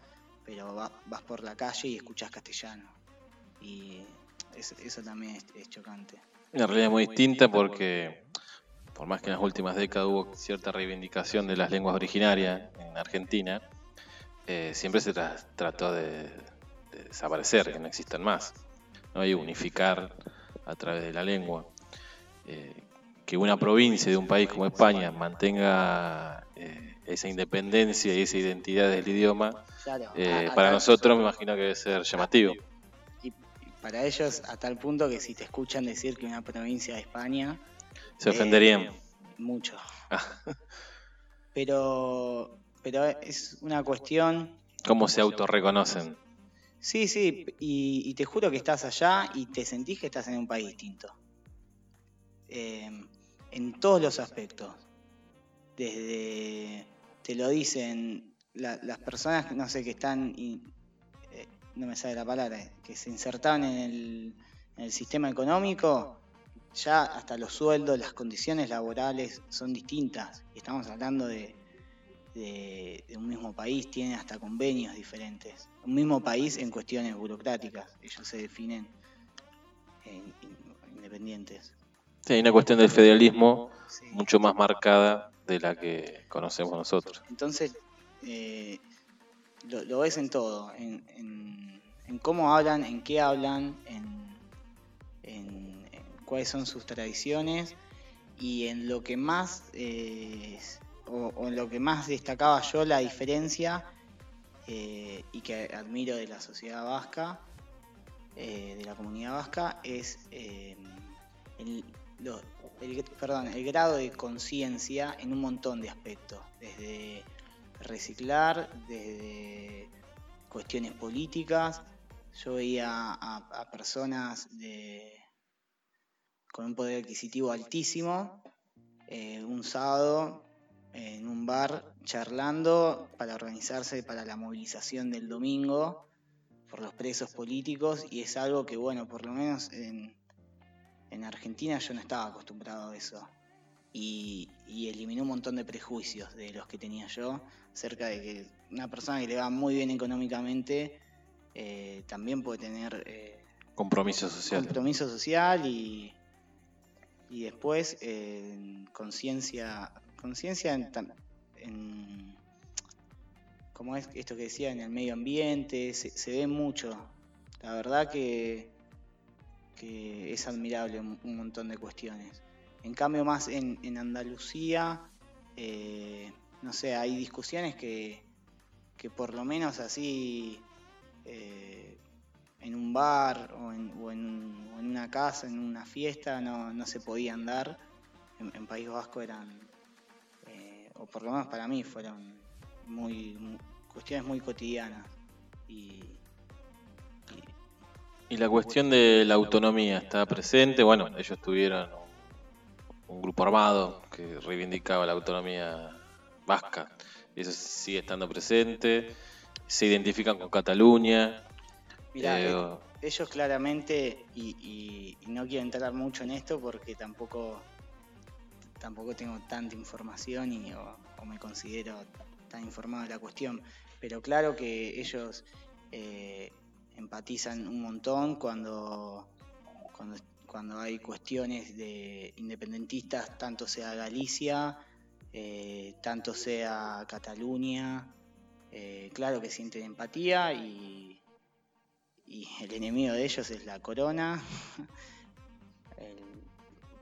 pero va- vas por la calle y escuchas castellano. Y es- eso también es chocante. Una realidad muy distinta porque, por más que en las últimas décadas hubo cierta reivindicación de las lenguas originarias en Argentina, eh, siempre se tra- trató de, de desaparecer, que no existan más, ¿no? y unificar a través de la lengua. Eh, que una provincia de un país como España mantenga eh, esa independencia y esa identidad del idioma, para nosotros me imagino que debe ser llamativo. Y, y para ellos a tal punto que si te escuchan decir que una provincia de España, Se Eh, ofenderían. mucho. [laughs] pero, pero es una cuestión ¿Cómo se autorreconocen? Sí, sí, y, y te juro que estás allá y te sentís que estás en un país distinto. Eh, en todos los aspectos. Desde, te lo dicen la- las personas, no sé, que están, y, eh, no me sale la palabra, eh, que se insertaban en el, en el sistema económico, ya hasta los sueldos, las condiciones laborales son distintas. Estamos hablando de, de, de un mismo país, tienen hasta convenios diferentes. Un mismo país en cuestiones burocráticas, ellos se definen en- in- independientes. Sí, hay una cuestión del federalismo Sí. mucho más marcada de la que conocemos nosotros. Entonces, eh, lo, lo ves en todo, en, en- en cómo hablan, en qué hablan, en cuáles son sus tradiciones y en lo que más, eh, o, en lo que más destacaba yo la diferencia eh, y que admiro de la sociedad vasca, eh, de la comunidad vasca, es el, perdón, el grado de conciencia en un montón de aspectos, desde reciclar, desde cuestiones políticas. Yo veía a personas de, con un poder adquisitivo altísimo, eh, un sábado en un bar charlando para organizarse para la movilización del domingo por los presos políticos y es algo que, bueno, por lo menos en, en Argentina yo no estaba acostumbrado a eso. Y, y eliminó un montón de prejuicios de los que tenía yo acerca de que una persona que le va muy bien económicamente eh, también puede tener eh, Compromiso social. compromiso social y, y después conciencia conciencia en, como es esto que decía en el medio ambiente se, ve mucho. La verdad que que es admirable un, un montón de cuestiones. En cambio más en, en Andalucía eh, no sé hay discusiones que que por lo menos así eh, en un bar o en, o en- una casa, en una fiesta, no, no se podían dar. En, País Vasco eran, eh, o por lo menos para mí, fueron muy, mu- cuestiones muy cotidianas. Y, Y la cuestión de la autonomía está presente. Bueno, ellos tuvieron un, grupo armado que reivindicaba la autonomía vasca. Eso sigue estando presente. Se identifican con Cataluña. Mirá, Eh, eh, ellos claramente, y, y- y no quiero entrar mucho en esto porque tampoco tampoco tengo tanta información y, o, me considero tan informado de la cuestión. Pero claro que ellos eh, empatizan un montón cuando, cuando, cuando, hay cuestiones de independentistas, tanto sea Galicia, eh, tanto sea Cataluña. Eh, claro que sienten empatía y, y el enemigo de ellos es la corona.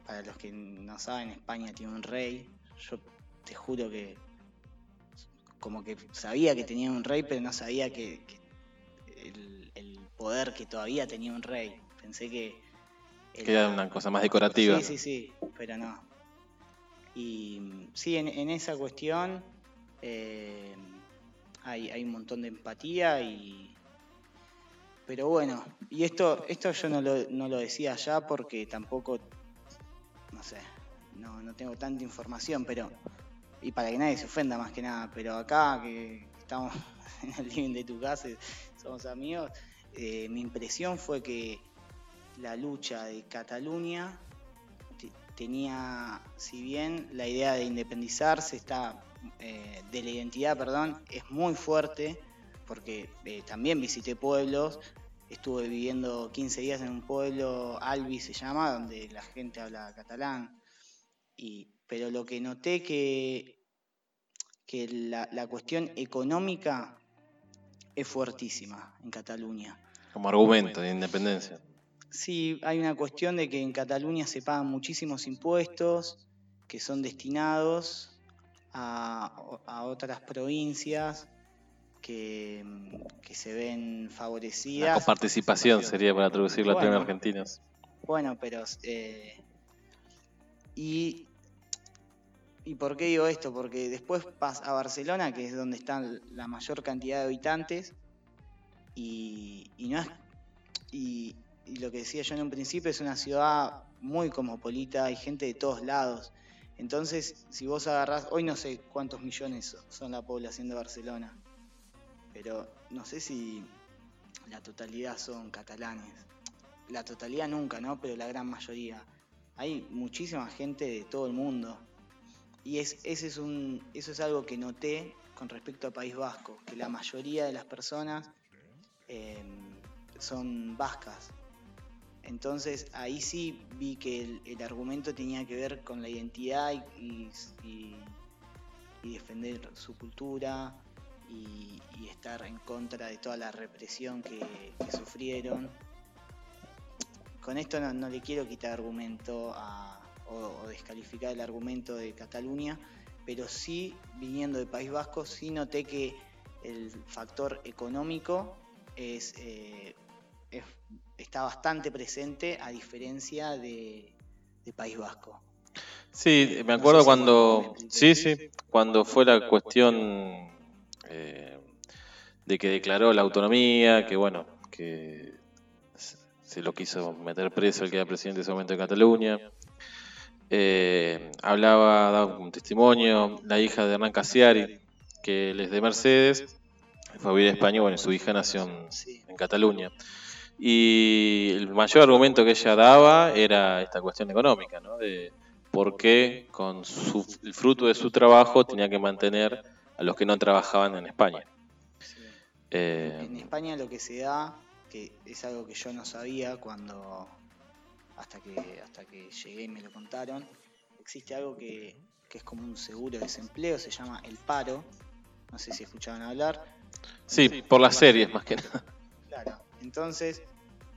para los que no saben, España tiene un rey. Yo te juro que como que sabía que tenía un rey, pero no sabía que, el, poder que todavía tenía un rey. Pensé que... Era, una cosa más decorativa. Sí, sí, sí, pero no. Y sí, en, esa cuestión eh, hay, hay un montón de empatía y, pero bueno, y esto, esto yo no lo, no lo decía ya porque tampoco no sé, no, no tengo tanta información, pero. Y para que nadie se ofenda más que nada, pero acá que estamos [laughs] en el living de tu casa, somos amigos, eh, mi impresión fue que la lucha de Cataluña tenía, si bien la idea de independizarse está, eh, de la identidad, perdón, es muy fuerte, porque eh, también visité pueblos Estuve viviendo 15 días en un pueblo, Albi se llama, donde la gente habla catalán. Y, pero lo que noté que, que la, la cuestión económica es fuertísima en Cataluña. Como argumento de independencia. Sí, hay una cuestión de que en Cataluña se pagan muchísimos impuestos que son destinados a, a otras provincias que, se ven favorecidas. La participación sería para traducirlo a términos argentinos. Bueno, pero... Eh, y, ¿Y por qué digo esto? Porque después vas a Barcelona, que es donde están la mayor cantidad de habitantes, y, y no es, y, y, lo que decía yo en un principio es una ciudad muy cosmopolita, hay gente de todos lados. Entonces, si vos agarrás, hoy no sé cuántos millones son la población de Barcelona, pero no sé si la totalidad son catalanes. La totalidad nunca, ¿no? Pero la gran mayoría. Hay muchísima gente de todo el mundo. Y es, ese es un, eso es algo que noté con respecto a País Vasco, que la mayoría de las personas em, son vascas. Entonces ahí sí vi que el, argumento tenía que ver con la identidad y, y defender su cultura, y, estar en contra de toda la represión que, sufrieron. Con esto no, le quiero quitar argumento o, descalificar el argumento de Cataluña, pero sí, viniendo de País Vasco, sí noté que el factor económico es, eh, está bastante presente a diferencia de, País Vasco. Sí, me acuerdo cuando, sí, sí, cuando fue la cuestión eh, de que declaró la autonomía, que bueno, que se lo quiso meter preso el que era presidente de ese momento de Cataluña. Eh, hablaba, daba un testimonio, la hija de Hernán Casiari, que él es de Mercedes, fue a vivir a España, bueno, su hija nació en, Cataluña. Y el mayor argumento que ella daba era esta cuestión económica, ¿no? De por qué con el fruto de su trabajo tenía que mantener a los que no trabajaban en España. Eh, en España lo que se da, que es algo que yo no sabía cuando hasta que hasta que llegué y me lo contaron, existe algo que, es como un seguro de desempleo, se llama el paro. No sé si escuchaban hablar. Sí, por las series más que nada. Claro. Entonces,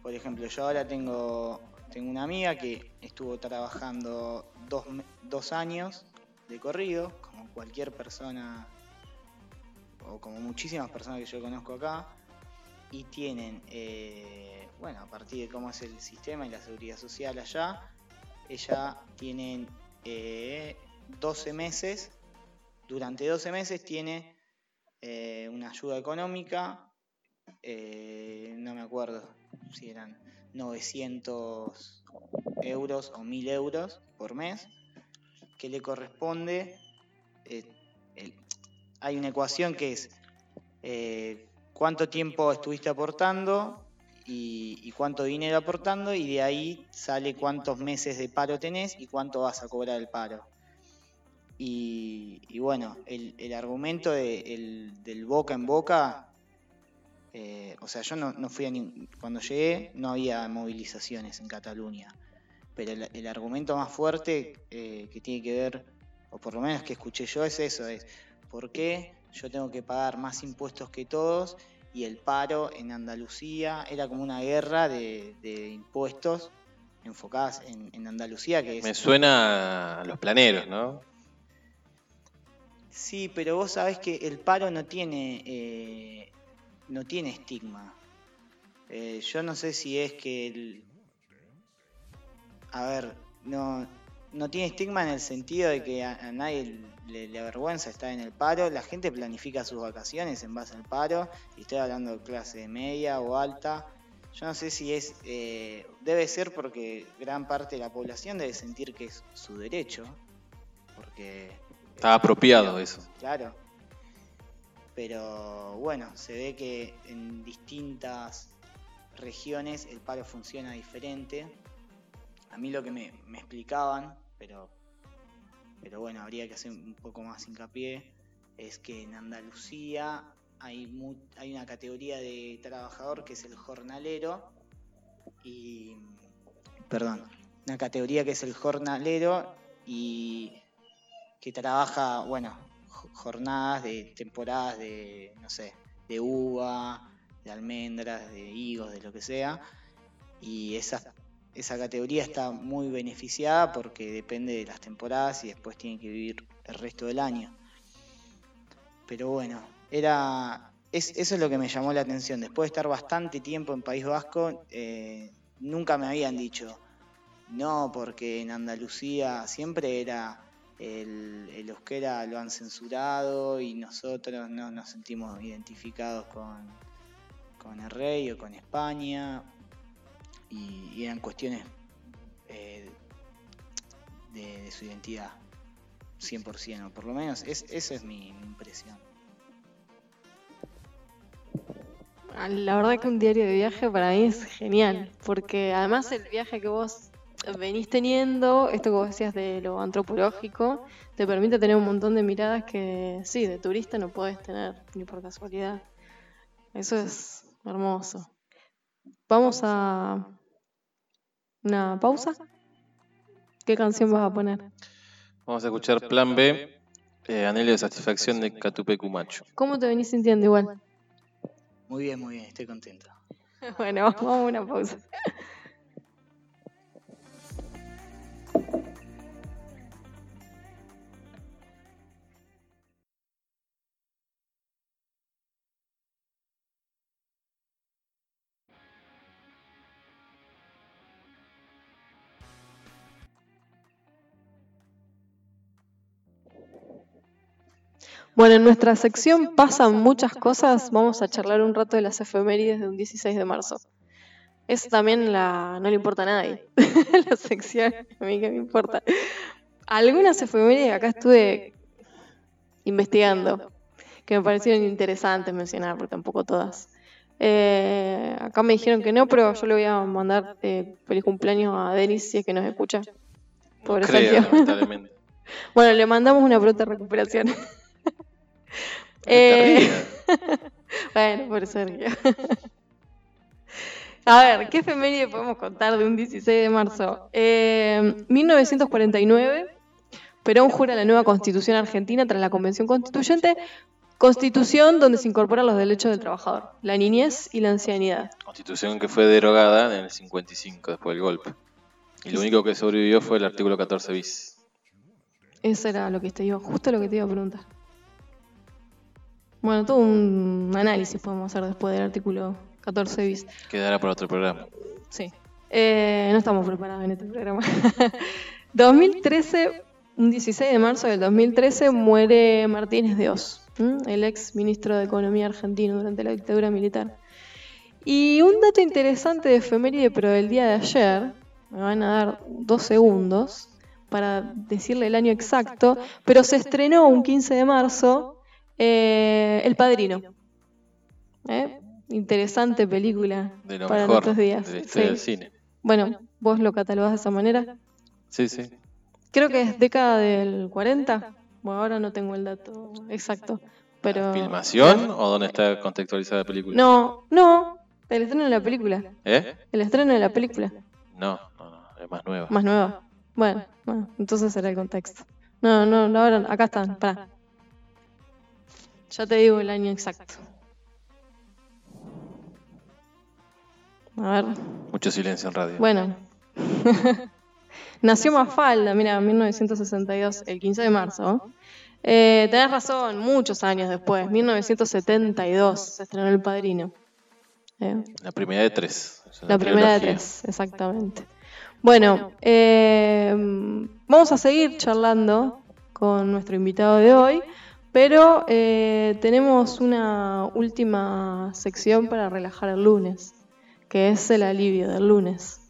por ejemplo, yo ahora tengo, tengo una amiga que estuvo trabajando dos, dos años de corrido, como cualquier persona o como muchísimas personas que yo conozco acá, y tienen, eh, bueno, a partir de cómo es el sistema y la seguridad social allá, ella tienen 12 eh, meses, durante 12 meses tiene eh, una ayuda económica, no me acuerdo si eran 900 euros o 1000 euros por mes, que le corresponde hay una ecuación que es eh, cuánto tiempo estuviste aportando y, cuánto dinero aportando y de ahí sale cuántos meses de paro tenés y cuánto vas a cobrar el paro. Y, bueno, el, argumento de- el- del boca en boca, eh, o sea, yo no, fui a ni- cuando llegué no había movilizaciones en Cataluña, pero el, el argumento más fuerte eh, que tiene que ver, o por lo menos que escuché yo, es eso, es ¿por qué yo tengo que pagar más impuestos que todos? Y el paro en Andalucía era como una guerra de, de impuestos enfocadas en, en Andalucía, que es... Me suena a los planeros, ¿no? Sí, pero vos sabés que el paro no tiene, eh, no tiene estigma. Eh, yo no sé si es que el... A ver, no, no tiene estigma en el sentido de que a, a nadie le, le avergüenza estar en el paro. La gente planifica sus vacaciones en base al paro. Y estoy hablando de clase media o alta. Yo no sé si es... eh, debe ser porque gran parte de la población debe sentir que es su derecho. Porque... Está apropiado eso. Claro. Pero bueno, se ve que en distintas regiones el paro funciona diferente. A mí lo que me, me explicaban, pero, pero bueno, habría que hacer un poco más hincapié, es que en Andalucía hay, hay una categoría de trabajador que es el jornalero y... Perdón, una categoría que es el jornalero y que trabaja, bueno, jo- jornadas de temporadas de, no sé, de uva, de almendras, de higos, de lo que sea. Y esa, esa categoría está muy beneficiada porque depende de las temporadas y después tiene que vivir el resto del año. Pero bueno, era es, eso es lo que me llamó la atención. Después de estar bastante tiempo en País Vasco, eh, nunca me habían dicho, no, porque en Andalucía siempre era el, el euskera lo han censurado y nosotros no nos sentimos identificados con, con el rey o con España y, eran cuestiones eh, de, su identidad 100%, o por lo menos es, esa es mi, mi impresión. Ah, La verdad que un diario de viaje para mí es genial, porque además el viaje que vos venís teniendo, esto que vos decías de lo antropológico, te permite tener un montón de miradas que sí, de turista no podés tener, ni por casualidad. Eso es hermoso. Vamos a una pausa. ¿Qué canción vas a poner? Vamos a escuchar Plan B, eh, de Satisfacción de Catupecu Macho. ¿Cómo te venís sintiendo igual? Muy bien, muy bien, estoy contento. [laughs] Bueno, vamos a una pausa. Bueno, en nuestra sección pasan muchas cosas. Vamos a charlar un rato de las efemérides de un 16 de marzo. Eso también la, no le importa a nadie. [laughs] la sección, a mí que me importa. Algunas efemérides acá estuve investigando que me parecieron interesantes mencionar, porque tampoco todas. Eh, acá me dijeron que no, pero yo le voy a mandar eh, feliz cumpleaños a Denis si es que nos escucha. Pobre creo, Sergio. [laughs] Bueno, le mandamos una pronta recuperación. Eh, [laughs] bueno, por Sergio. A ver, ¿qué efeméride podemos contar de un 16 de marzo? Eh, 1949, Perón jura la nueva constitución argentina tras la convención constituyente, constitución donde se incorporan los derechos del trabajador, la niñez y la ancianidad. Constitución que fue derogada en el 55 después del golpe. Y lo único que sobrevivió fue el artículo 14 bis. Eso era lo que te iba, justo lo que te iba a preguntar. Bueno, todo un análisis podemos hacer después del artículo 14 bis. Quedará para otro programa. Sí. Eh, no estamos preparados en este programa. [laughs] 2013, un 16 de marzo del 2013, muere Martínez de Oz, ¿m? el ex ministro de Economía argentino durante la dictadura militar. Y un dato interesante de efeméride, pero del día de ayer, me van a dar dos segundos para decirle el año exacto, pero se estrenó un 15 de marzo eh, El Padrino. ¿Eh? Interesante película De lo para mejor nuestros días. de la Sí. del cine. Bueno, vos lo catalogás de esa manera. Sí, sí. Creo que es década del 40. Bueno, ahora no tengo el dato exacto. Pero... ¿Filmación o dónde está contextualizada la película? No, no, el estreno de la película. ¿Eh? El estreno de la película. No, no, no, es más nueva. Más nueva. Bueno, bueno, entonces será el contexto. No, no, no, ahora acá están, pará. Ya te digo el año exacto. A ver. Mucho silencio en radio. Bueno. [laughs] Nació Mafalda, mira, en 1962, el 15 de marzo. Eh, tenés razón, muchos años después, 1972, se estrenó El Padrino. Eh, La primera de tres. la primera de tres, exactamente. Bueno, eh, vamos a seguir charlando con nuestro invitado de hoy, pero eh, tenemos una última sección para relajar el lunes, que es el alivio del lunes.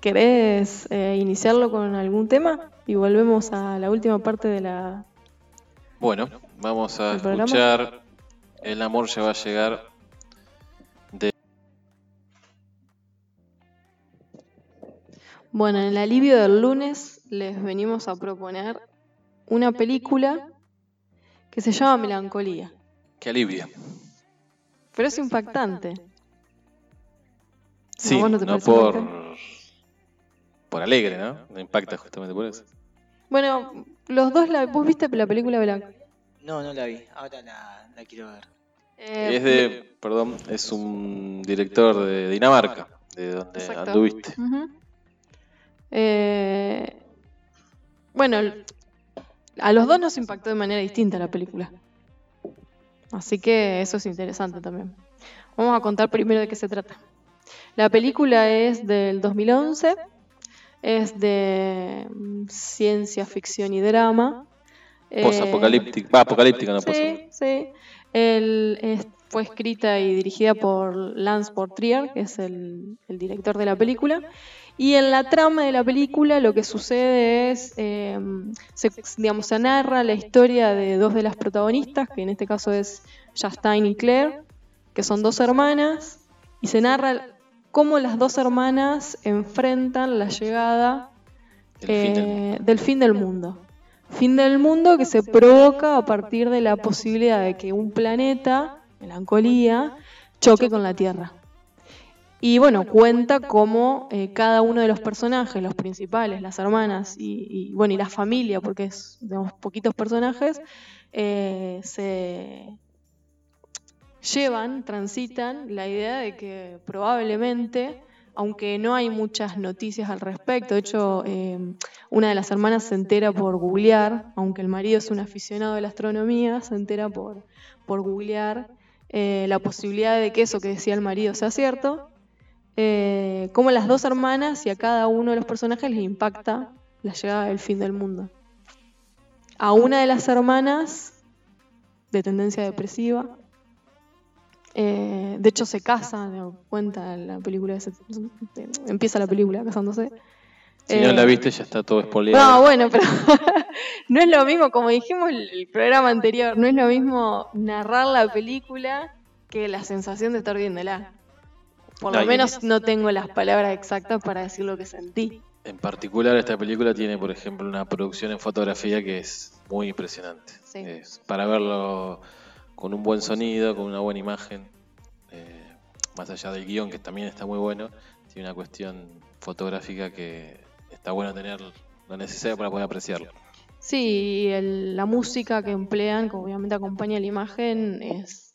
¿Querés eh, iniciarlo con algún tema? Y volvemos a la última parte de la... Bueno, vamos a escuchar El amor ya va a llegar de Bueno, en el alivio del lunes les venimos a proponer una película que se llama Melancolía. que alivia. Pero es impactante. Sí, no no, te parece por impactante? por alegre, ¿no? No impacta justamente por eso. Bueno, los dos, la, ¿vos viste la película Melancolía? No, no la vi. Ahora la, la quiero ver. Eh, es de, perdón, es un director de Dinamarca, de donde Exacto. anduviste. Eh, bueno, el- a los dos nos impactó de manera distinta la película. Así que eso es interesante también. Vamos a contar primero de qué se trata. La película es del 2011, es de mm, ciencia ficción y drama. Eh, Post-apocalíptica, va, apocalíptica, no Sí, sí. El- es- fue escrita y dirigida por Lance Portrier, que es el, el director de la película. Y en la trama de la película lo que sucede es, eh, se, digamos, se narra la historia de dos de las protagonistas, que en este caso es Justine y Claire, que son dos hermanas, y se narra cómo las dos hermanas enfrentan la llegada eh, del fin del mundo. Fin del mundo que se provoca a partir de la posibilidad de que un planeta, melancolía, choque con la Tierra. Y bueno, cuenta cómo eh, cada uno de los personajes, los principales, las hermanas y, bueno, y la familia, porque es digamos, poquitos personajes, eh, se llevan, transitan la idea de que probablemente, aunque no hay muchas noticias al respecto, de hecho, eh, una de las hermanas se entera por googlear, aunque el marido es un aficionado de la astronomía, se entera por, por googlear la posibilidad de que eso que decía el marido sea cierto, eh, como las dos hermanas y a cada uno de los personajes les impacta la llegada del fin del mundo. A una de las hermanas, de tendencia depresiva, eh, de hecho se casa, ¿no? cuenta la película, de ese- empieza la película casándose. Si no Eh, la viste, ya está todo spoileado. no, bueno, pero [laughs] no es lo mismo, como dijimos el, el programa anterior, no es lo mismo narrar la película que la sensación de estar viéndola. Por lo menos no tengo las palabras exactas para decir lo que sentí. En particular, esta película tiene, por ejemplo, una producción en fotografía que es muy impresionante. Sí. Es para verlo con un buen sonido, con una buena imagen, eh, más allá del guion, que también está muy bueno, tiene una cuestión fotográfica que está bueno tener lo necesario para poder apreciarlo. Sí, y el- la música que emplean, que obviamente acompaña la imagen, es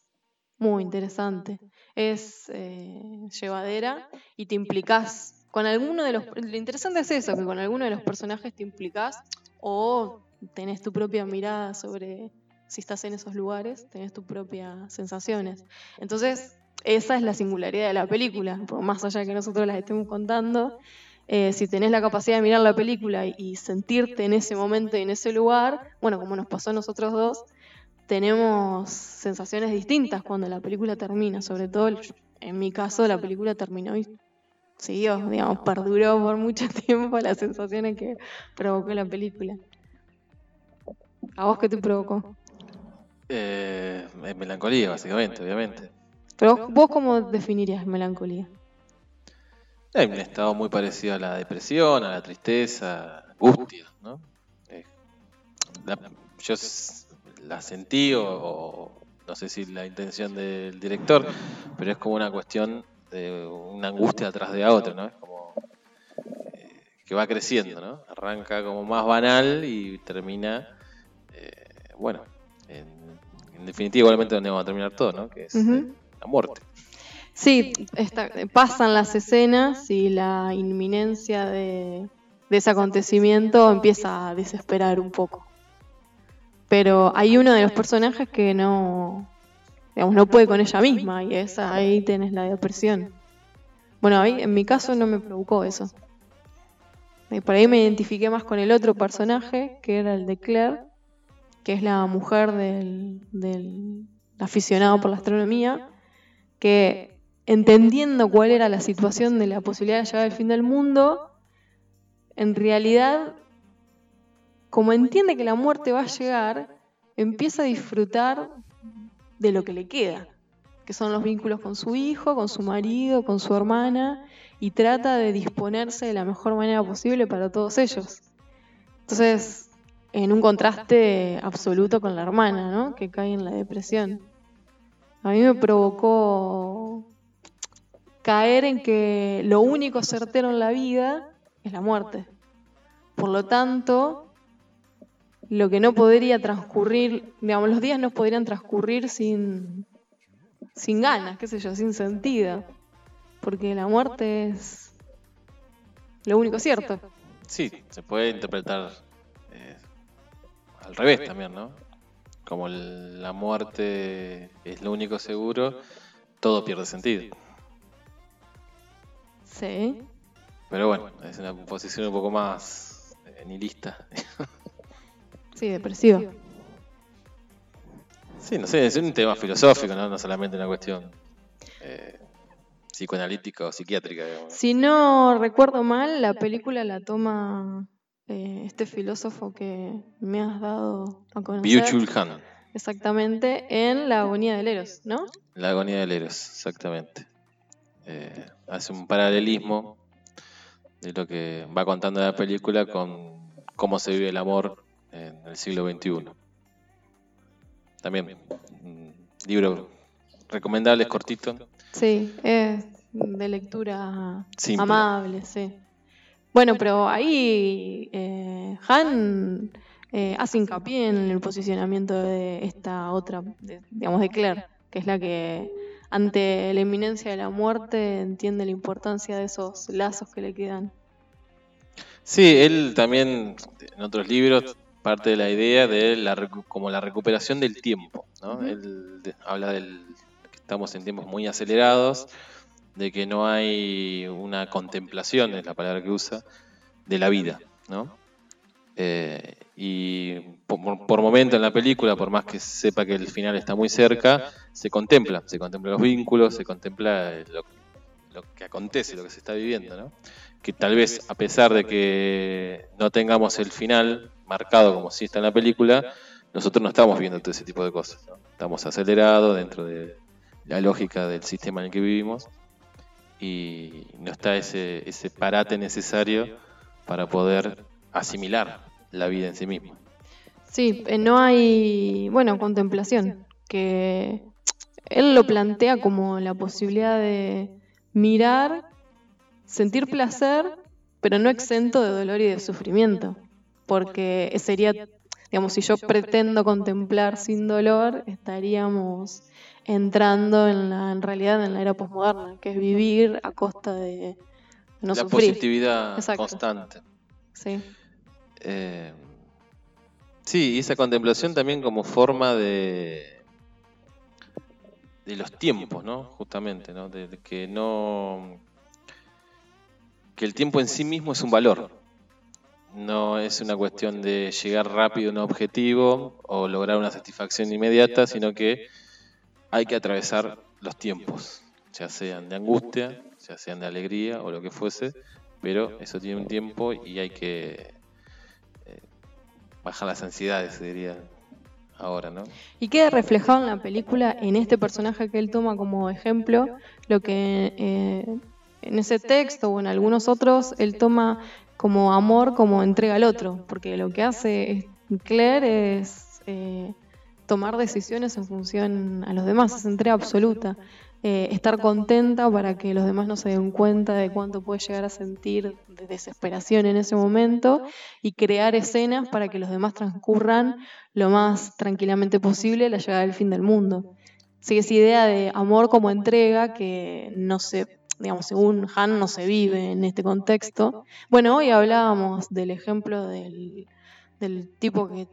muy interesante. Es eh, llevadera y te implicás con alguno de los... Lo interesante es eso, que con alguno de los personajes te implicás o tenés tu propia mirada sobre si estás en esos lugares, tenés tus propias sensaciones. Entonces, esa es la singularidad de la película, por más allá de que nosotros las estemos contando, eh, si tenés la capacidad de mirar la película y, y sentirte en ese momento y en ese lugar, bueno, como nos pasó a nosotros dos, tenemos sensaciones distintas cuando la película termina, sobre todo en mi caso la película terminó y siguió, digamos, perduró por mucho [laughs] tiempo las sensaciones que provocó la película. ¿A vos qué te provocó? Eh, melancolía, básicamente, obviamente. Pero vos cómo definirías melancolía? Hay un estado muy parecido a la depresión, a la tristeza, a la angustia, ¿no? Eh, la- yo la sentí o, o no sé si la intención del director, pero es como una cuestión de una angustia atrás de otra, ¿no? Es como eh, que va creciendo, ¿no? Arranca como más banal y termina, eh, bueno, en, en definitiva igualmente donde vamos a terminar todo, ¿no? Que es eh, la muerte. Sí, está- pasan las escenas y la inminencia de, de ese acontecimiento empieza a desesperar un poco. Pero hay uno de los personajes que no, digamos, no puede con ella misma y esa, ahí tenés la depresión. Bueno, ahí, en mi caso no me provocó eso. Y por ahí me identifiqué más con el otro personaje, que era el de Claire, que es la mujer del, del aficionado por la astronomía, que entendiendo cuál era la situación de la posibilidad de llegar al fin del mundo, en realidad, como entiende que la muerte va a llegar, empieza a disfrutar de lo que le queda, que son los vínculos con su hijo, con su marido, con su hermana, y trata de disponerse de la mejor manera posible para todos ellos. Entonces, en un contraste absoluto con la hermana, ¿no? Que cae en la depresión. A mí me provocó caer en que lo único certero en la vida es la muerte. Por lo tanto, lo que no podría transcurrir, digamos, los días no podrían transcurrir sin, sin ganas, qué sé yo, sin sentido. Porque la muerte es lo único cierto. Sí, se puede interpretar eh, al revés también, ¿no? Como el- la muerte es lo único seguro, todo pierde sentido. Sí. Pero bueno, es una posición un poco más eh, nihilista. Sí, depresiva. Sí, no sé, es un tema filosófico, ¿no? No solamente una cuestión eh, psicoanalítica o psiquiátrica, digamos. Si no recuerdo mal, la película la toma eh, este filósofo que me has dado a conocer. Byung-Chul Han, Exactamente, en La agonía del Eros, ¿no? la agonía del Eros, exactamente. Eh, hace un paralelismo de lo que va contando la película con cómo se vive el amor en el siglo XXI. También, un libro recomendable, es cortito, Sí, es de lectura Simple. amable, sí. Bueno, pero ahí eh, Han eh, hace hincapié en el posicionamiento de esta otra, de- digamos, de Claire, que es la que ante la inminencia de la muerte entiende la importancia de esos lazos que le quedan. Sí, él también en otros libros parte de la idea de la como la recuperación del tiempo. Él de- habla del que estamos en tiempos muy acelerados, de que no hay una contemplación, es la palabra que usa, de la vida, ¿no? Eh, y por, por momento en la película, por más que sepa que el final está muy cerca, se contempla, se contempla los vínculos, se contempla lo, lo que acontece, lo que se está viviendo, ¿no? que tal vez a pesar de que no tengamos el final marcado como si está en la película, nosotros no estamos viendo todo ese tipo de cosas. ¿no? Estamos acelerados dentro de la lógica del sistema en el que vivimos y no está ese, ese parate necesario para poder asimilar la vida en sí misma. Sí, eh, no hay, bueno, contemplación, que él lo plantea como la posibilidad de mirar, sentir placer, pero no exento de dolor y de sufrimiento, porque sería, digamos, si yo pretendo contemplar sin dolor, estaríamos entrando en la, en realidad en la era posmoderna, que es vivir a costa de no la sufrir. positividad Exacto. constante. Sí. Eh, sí, y esa contemplación también como forma de de los tiempos, ¿no? Justamente, ¿no? De, de que no que el tiempo en sí mismo es un valor. No es una cuestión de llegar rápido a un objetivo o lograr una satisfacción inmediata, sino que hay que atravesar los tiempos, ya sean de angustia, ya sean de alegría o lo que fuese, pero eso tiene un tiempo y hay que eh, bajar las ansiedades, se diría ahora, ¿no? Y queda reflejado en la película, en este personaje que él toma como ejemplo, lo que eh, en ese texto o en algunos otros él toma como amor, como entrega al otro, porque lo que hace Claire es eh, tomar decisiones en función a los demás, es entrega absoluta. Eh, estar contenta para que los demás no se den cuenta de cuánto puede llegar a sentir de desesperación en ese momento y crear escenas para que los demás transcurran lo más tranquilamente posible la llegada del fin del mundo. Así que esa idea de amor como entrega que no se, digamos, según Han no se vive en este contexto. Bueno, hoy hablábamos del ejemplo del, del tipo que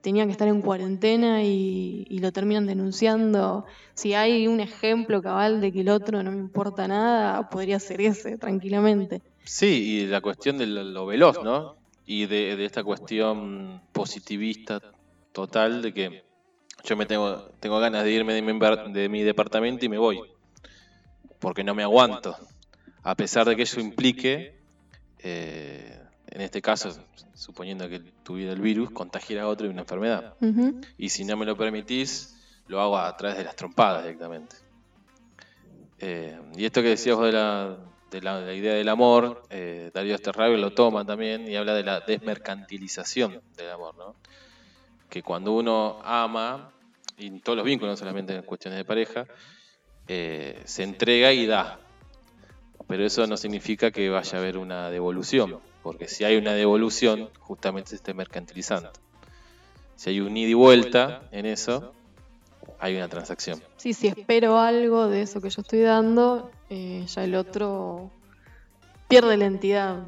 tenía que estar en cuarentena y, lo terminan denunciando. Si hay un ejemplo cabal de que el otro no me importa nada, podría ser ese, tranquilamente. Sí, y la cuestión de lo, veloz, ¿no? Y de, esta cuestión positivista total de que yo me tengo, tengo ganas de irme de mi, de mi departamento y me voy, porque no me aguanto, a pesar de que eso implique... Eh, en este caso, suponiendo que tuviera el virus, contagiar a otro de una enfermedad. Y si no me lo permitís, lo hago a través de las trompadas directamente. Eh, y esto que decías vos de la, de la, idea del amor, eh, Darío Esterrabio lo toma también y habla de la desmercantilización del amor, ¿no? Que cuando uno ama, y en todos los vínculos, no solamente en cuestiones de pareja, eh, se entrega y da. Pero eso no significa que vaya a haber una devolución porque si hay una devolución, justamente se está mercantilizando. Si hay un ida y vuelta en eso, hay una transacción. Sí, si espero algo de eso que yo estoy dando, eh, ya el otro pierde la entidad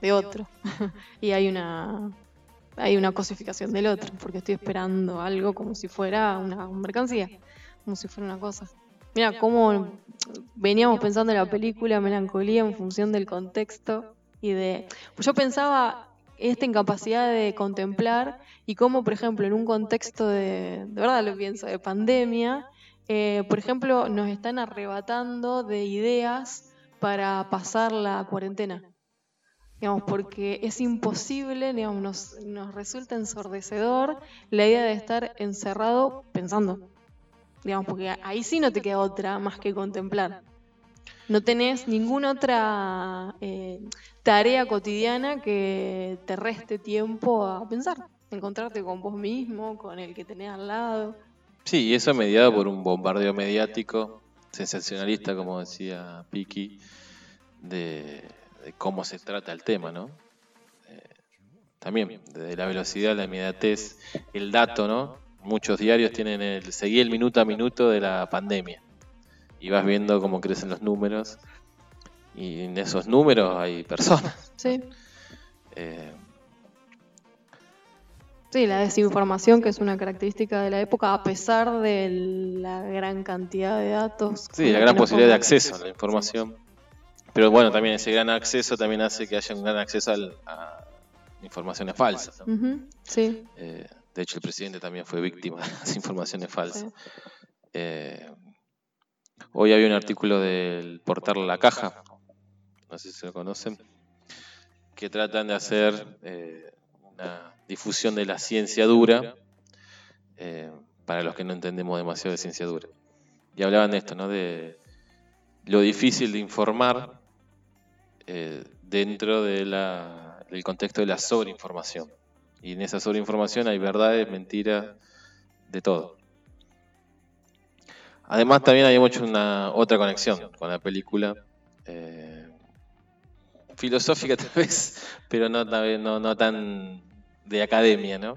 de otro. [laughs] y hay una hay una cosificación del otro, porque estoy esperando algo como si fuera una mercancía, como si fuera una cosa. Mira, cómo veníamos pensando en la película Melancolía en función del contexto y de... Pues yo pensaba esta incapacidad de contemplar y cómo, por ejemplo, en un contexto de, de verdad lo pienso, de pandemia, eh, por ejemplo, nos están arrebatando de ideas para pasar la cuarentena. Digamos, porque es imposible, digamos, nos, nos resulta ensordecedor la idea de estar encerrado pensando. Digamos, porque ahí sí no te queda otra más que contemplar. No tenés ninguna otra eh, tarea cotidiana que te reste tiempo a pensar, encontrarte con vos mismo, con el que tenés al lado. Sí, y eso mediado por un bombardeo mediático, sensacionalista, como decía Piki, de, cómo se trata el tema, ¿no? Eh, también, de la velocidad, la inmediatez, el dato, ¿no? Muchos diarios tienen el seguir el minuto a minuto de la pandemia y vas viendo cómo crecen los números. Y en esos números hay personas. Sí. Eh, sí, la desinformación, que es una característica de la época, a pesar de la gran cantidad de datos. Sí, la gran posibilidad de acceso a la información. Pero bueno, también ese gran acceso también hace que haya un gran acceso a informaciones falsas. sí. Eh, de hecho, el presidente también fue víctima de las informaciones falsas. Eh, Hoy había un artículo del portal La Caja, no sé si lo conocen, que tratan de hacer eh, una difusión de la ciencia dura eh, para los que no entendemos demasiado de ciencia dura. Y hablaban de esto, ¿no? De lo difícil de informar eh, dentro de del contexto de la sobreinformación. Y en esa sobreinformación hay verdades, mentiras, de todo. Además también hay mucho una otra conexión con la película. Filosófica [laughs] tal vez, pero no, no, no tan de academia, ¿no?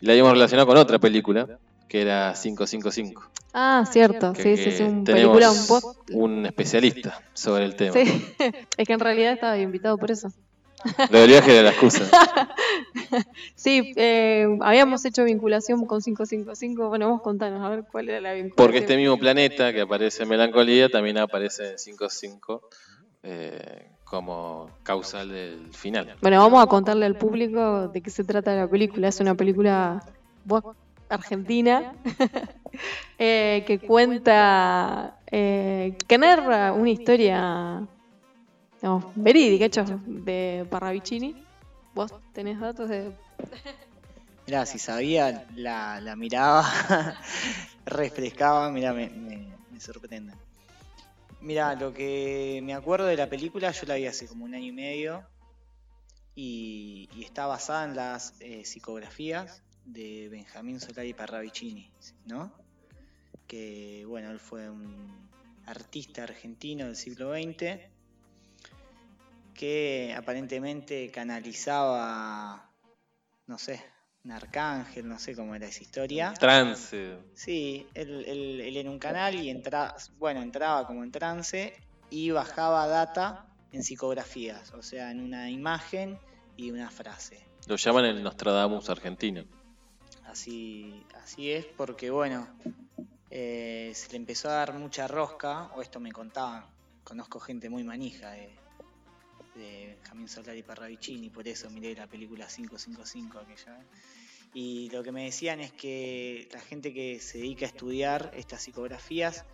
la habíamos relacionado con otra película, que era 555. Ah, cierto, sí, sí, sí, un película, un post. Un especialista sobre el tema. Sí, [laughs] es que en realidad estaba invitado por eso. Lo del viaje la excusa. [laughs] sí, eh, habíamos hecho vinculación con 555. Bueno, vos contanos, a ver cuál era la vinculación. Porque este mismo planeta que aparece en Melancolía también aparece en 55 eh, como causal del final. Bueno, vamos a contarle al público de qué se trata la película. Es una película argentina [laughs] eh, que cuenta, que narra una historia digamos, verídica, hecho de Parravicini. ¿Vos tenés datos de...? [laughs] Mirá, si sabía, la, la miraba, [laughs] refrescaba, mirá, me, me, sorprende. Mirá, lo que me acuerdo de la película, yo la vi hace como un año y medio. y, y está basada en las eh, psicografías de Benjamín Solari Parravicini, ¿no? Que, bueno, él fue un artista argentino del siglo XX que aparentemente canalizaba, no sé, un arcángel, no sé cómo era esa historia. Trance. Sí, él, él- él en un canal y entraba, bueno, entraba como en trance y bajaba data en psicografías, o sea, en una imagen y una frase. Lo llaman el Nostradamus argentino. Así, así es, porque bueno, eh, se le empezó a dar mucha rosca, o esto me contaban, conozco gente muy manija de, de Benjamín Solari Parravicini, por eso miré la película 555 aquella vez. Y lo que me decían es que la gente que se dedica a estudiar estas psicografías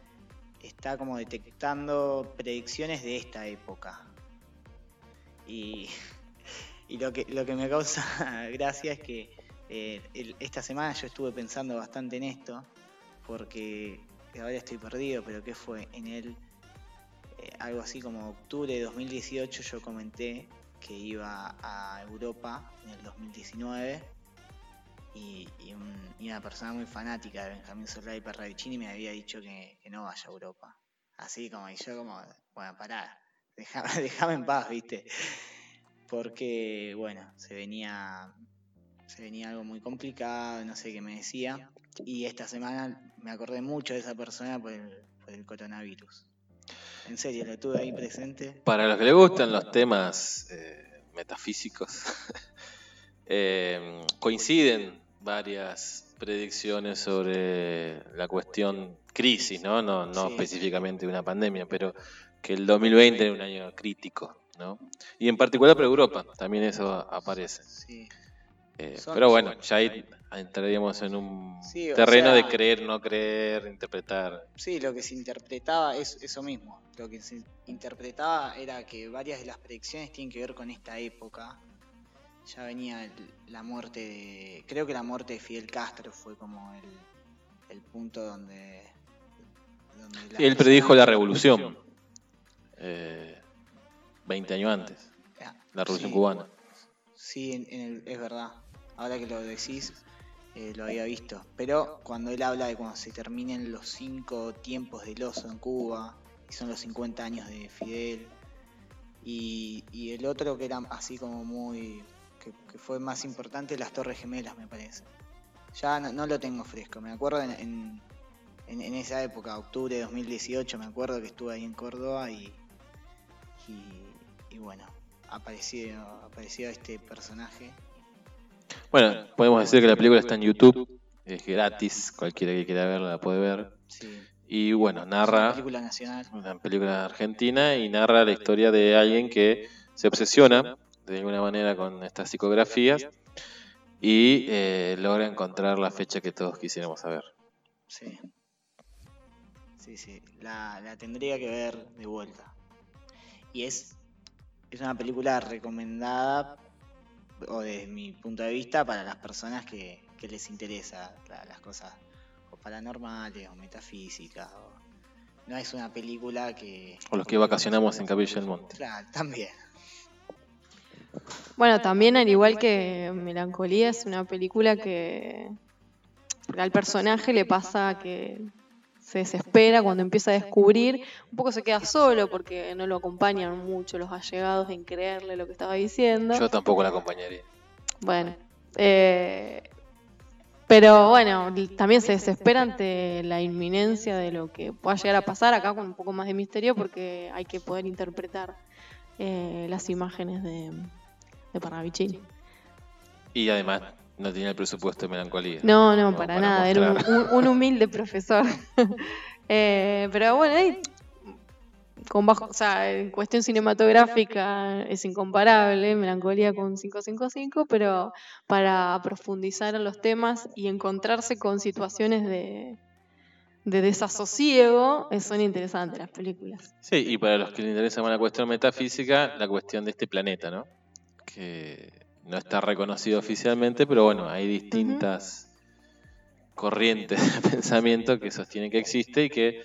está como detectando predicciones de esta época. Y, [laughs] y lo, que, lo que me causa [laughs] gracia es que eh, esta semana yo estuve pensando bastante en esto, porque ahora estoy perdido, pero ¿qué fue? En el eh, algo así como octubre de 2018 yo comenté que iba a Europa en el 2019 y, y un- y una persona muy fanática de Benjamín Solari Parravicini me había dicho que, no vaya a Europa. Así como, y yo como, bueno, pará, [laughs] déjame en paz, viste. Porque, bueno, se venía, se venía algo muy complicado, no sé qué me decía. Y esta semana me acordé mucho de esa persona por el, por el coronavirus. En serio, lo tuve ahí presente. Para los que les gustan los temas eh, metafísicos, [laughs] eh, coinciden varias predicciones sobre la cuestión crisis, ¿no? No, no Sí. específicamente una pandemia, pero que el 2020 era un año crítico, ¿no? Y en particular para Europa, también eso aparece. Sí. Eh, Son- pero bueno, ya ahí entraríamos en un Sí, terreno de creer, no creer, interpretar. Sí, lo que se interpretaba es eso mismo. Lo que se interpretaba era que varias de las predicciones tienen que ver con esta época. Ya venía el- la muerte de. Creo que la muerte de Fidel Castro fue como el, el punto donde. donde las Él predijo la personas- revolución, eh, 20 años antes, Ah, la revolución sí, cubana. Sí, en- en el- es verdad. Ahora que lo decís, eh, lo había visto. Pero cuando él habla de cuando se terminen los cinco tiempos del oso en Cuba, y son los 50 años de Fidel, y, y el otro que era así como muy. que, fue más importante, las Torres Gemelas, me parece. Ya no, no lo tengo fresco, me acuerdo en, en, en- en esa época, octubre de 2018, me acuerdo que estuve ahí en Córdoba y. y, y bueno, apareció, apareció este personaje. Bueno, podemos decir que la película está en YouTube, es gratis, cualquiera que quiera verla la puede ver. Sí, Y bueno, es una narra película nacional. una película argentina y narra la historia de alguien que se obsesiona de alguna manera con estas psicografías y eh, logra encontrar la fecha que todos quisiéramos saber. Sí. Sí, sí. La, la tendría que ver de vuelta. Y es, es una película recomendada, o desde mi punto de vista, para las personas que, que les interesa la- las cosas o paranormales o metafísicas. o- no es una película que... O los que vacacionamos en Capilla del Monte. Claro, también. Bueno, también al igual que Melancolía es una película que al personaje le pasa que se desespera cuando empieza a descubrir, un poco se queda solo porque no lo acompañan mucho los allegados en creerle lo que estaba diciendo. Yo tampoco la acompañaría. Bueno, eh, pero bueno, también se desespera ante la inminencia de lo que pueda llegar a pasar acá con un poco más de misterio porque hay que poder interpretar eh, las imágenes de, de Parravicini. Y además no tenía el presupuesto de melancolía. No, no, para, para nada, era un, humilde profesor. [laughs] Eh, pero bueno, ahí, con bajo, o sea, en cuestión cinematográfica es incomparable, Melancolía con 555, pero para profundizar en los temas y encontrarse con situaciones de, de desasosiego, eh, son interesantes las películas. Sí, y para los que les interesa más la cuestión metafísica, la cuestión de este planeta, ¿no? Que no está reconocido oficialmente, pero bueno, hay distintas corrientes de [laughs] pensamiento que sostienen que existe y que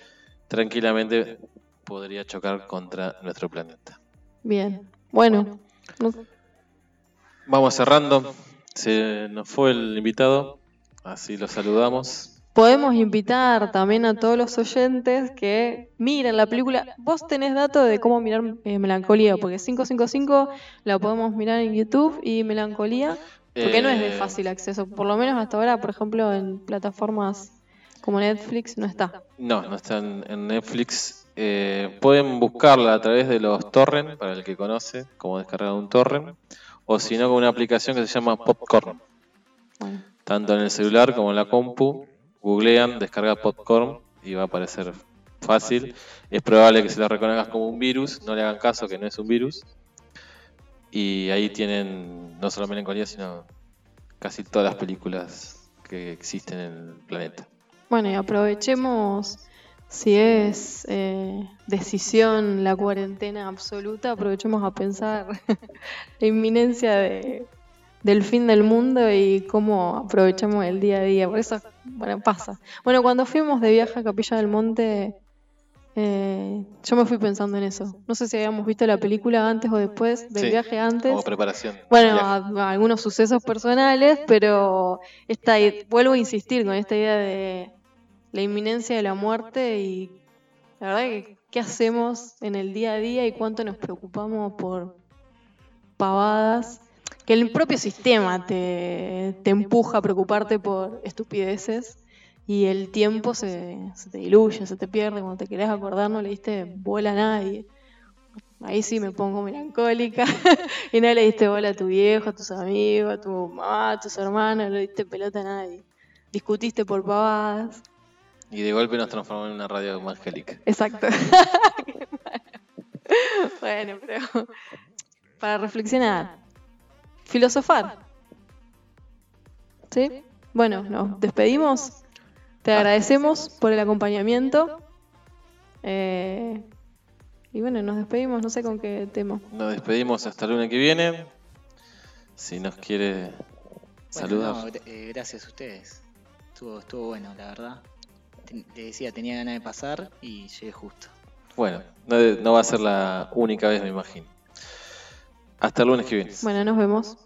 tranquilamente podría chocar contra nuestro planeta. Bien, bueno, no- Vamos cerrando. Se nos fue el invitado, así lo saludamos. Podemos invitar también a todos los oyentes que miren la película. Vos tenés datos de cómo mirar eh, Melancolía, porque 555 la podemos mirar en YouTube y Melancolía, porque no es de Eh, fácil acceso. Por lo menos hasta ahora, por ejemplo, en plataformas como Netflix no está. No, no está en, en Netflix. Eh, pueden buscarla a través de los torrent, para el que conoce, cómo descargar un torrent, o si no con una aplicación que se llama Popcorn. Bueno, Tanto en el celular como en la compu, googlean, descarga Popcorn y va a aparecer fácil. Es probable que se la reconozcas como un virus, no le hagan caso que no es un virus. Y ahí tienen no solo Melancolía, sino casi todas las películas que existen en el planeta. Bueno, y aprovechemos, si es eh, decisión la cuarentena absoluta, aprovechemos a pensar [laughs] la inminencia de, del fin del mundo y cómo aprovechamos el día a día. Por eso, bueno, pasa. Bueno, cuando fuimos de viaje a Capilla del Monte, eh, yo me fui pensando en eso. No sé si habíamos visto la película antes o después, del Sí, viaje antes. Como preparación. Bueno, Viaje. a, a algunos sucesos personales, pero esta, vuelvo a insistir con esta idea de la inminencia de la muerte y la verdad que qué hacemos en el día a día y cuánto nos preocupamos por pavadas, que el propio sistema te, te empuja a preocuparte por estupideces y el tiempo se, se te diluye, se te pierde, cuando te querés acordar no le diste bola a nadie. Ahí sí me pongo melancólica [laughs] y no le diste bola a tu viejo, a tus amigos, a tu mamá, a tus hermanos, no le diste pelota a nadie. Discutiste por pavadas. Y de golpe nos transformamos en una radio evangélica. Exacto. [laughs] bueno, pero para reflexionar, filosofar. ¿Sí? Bueno, nos despedimos. Te agradecemos por el acompañamiento. Eh, y bueno, nos despedimos, no sé con qué tema. Nos despedimos hasta el lunes que viene. Si nos quiere Bueno, saludar. no, eh, gracias a ustedes. Estuvo, estuvo bueno, la verdad. Le decía, tenía ganas de pasar y llegué justo. Bueno, no, de- no va a ser la única vez, me imagino. Hasta el lunes que viene. Bueno, nos vemos.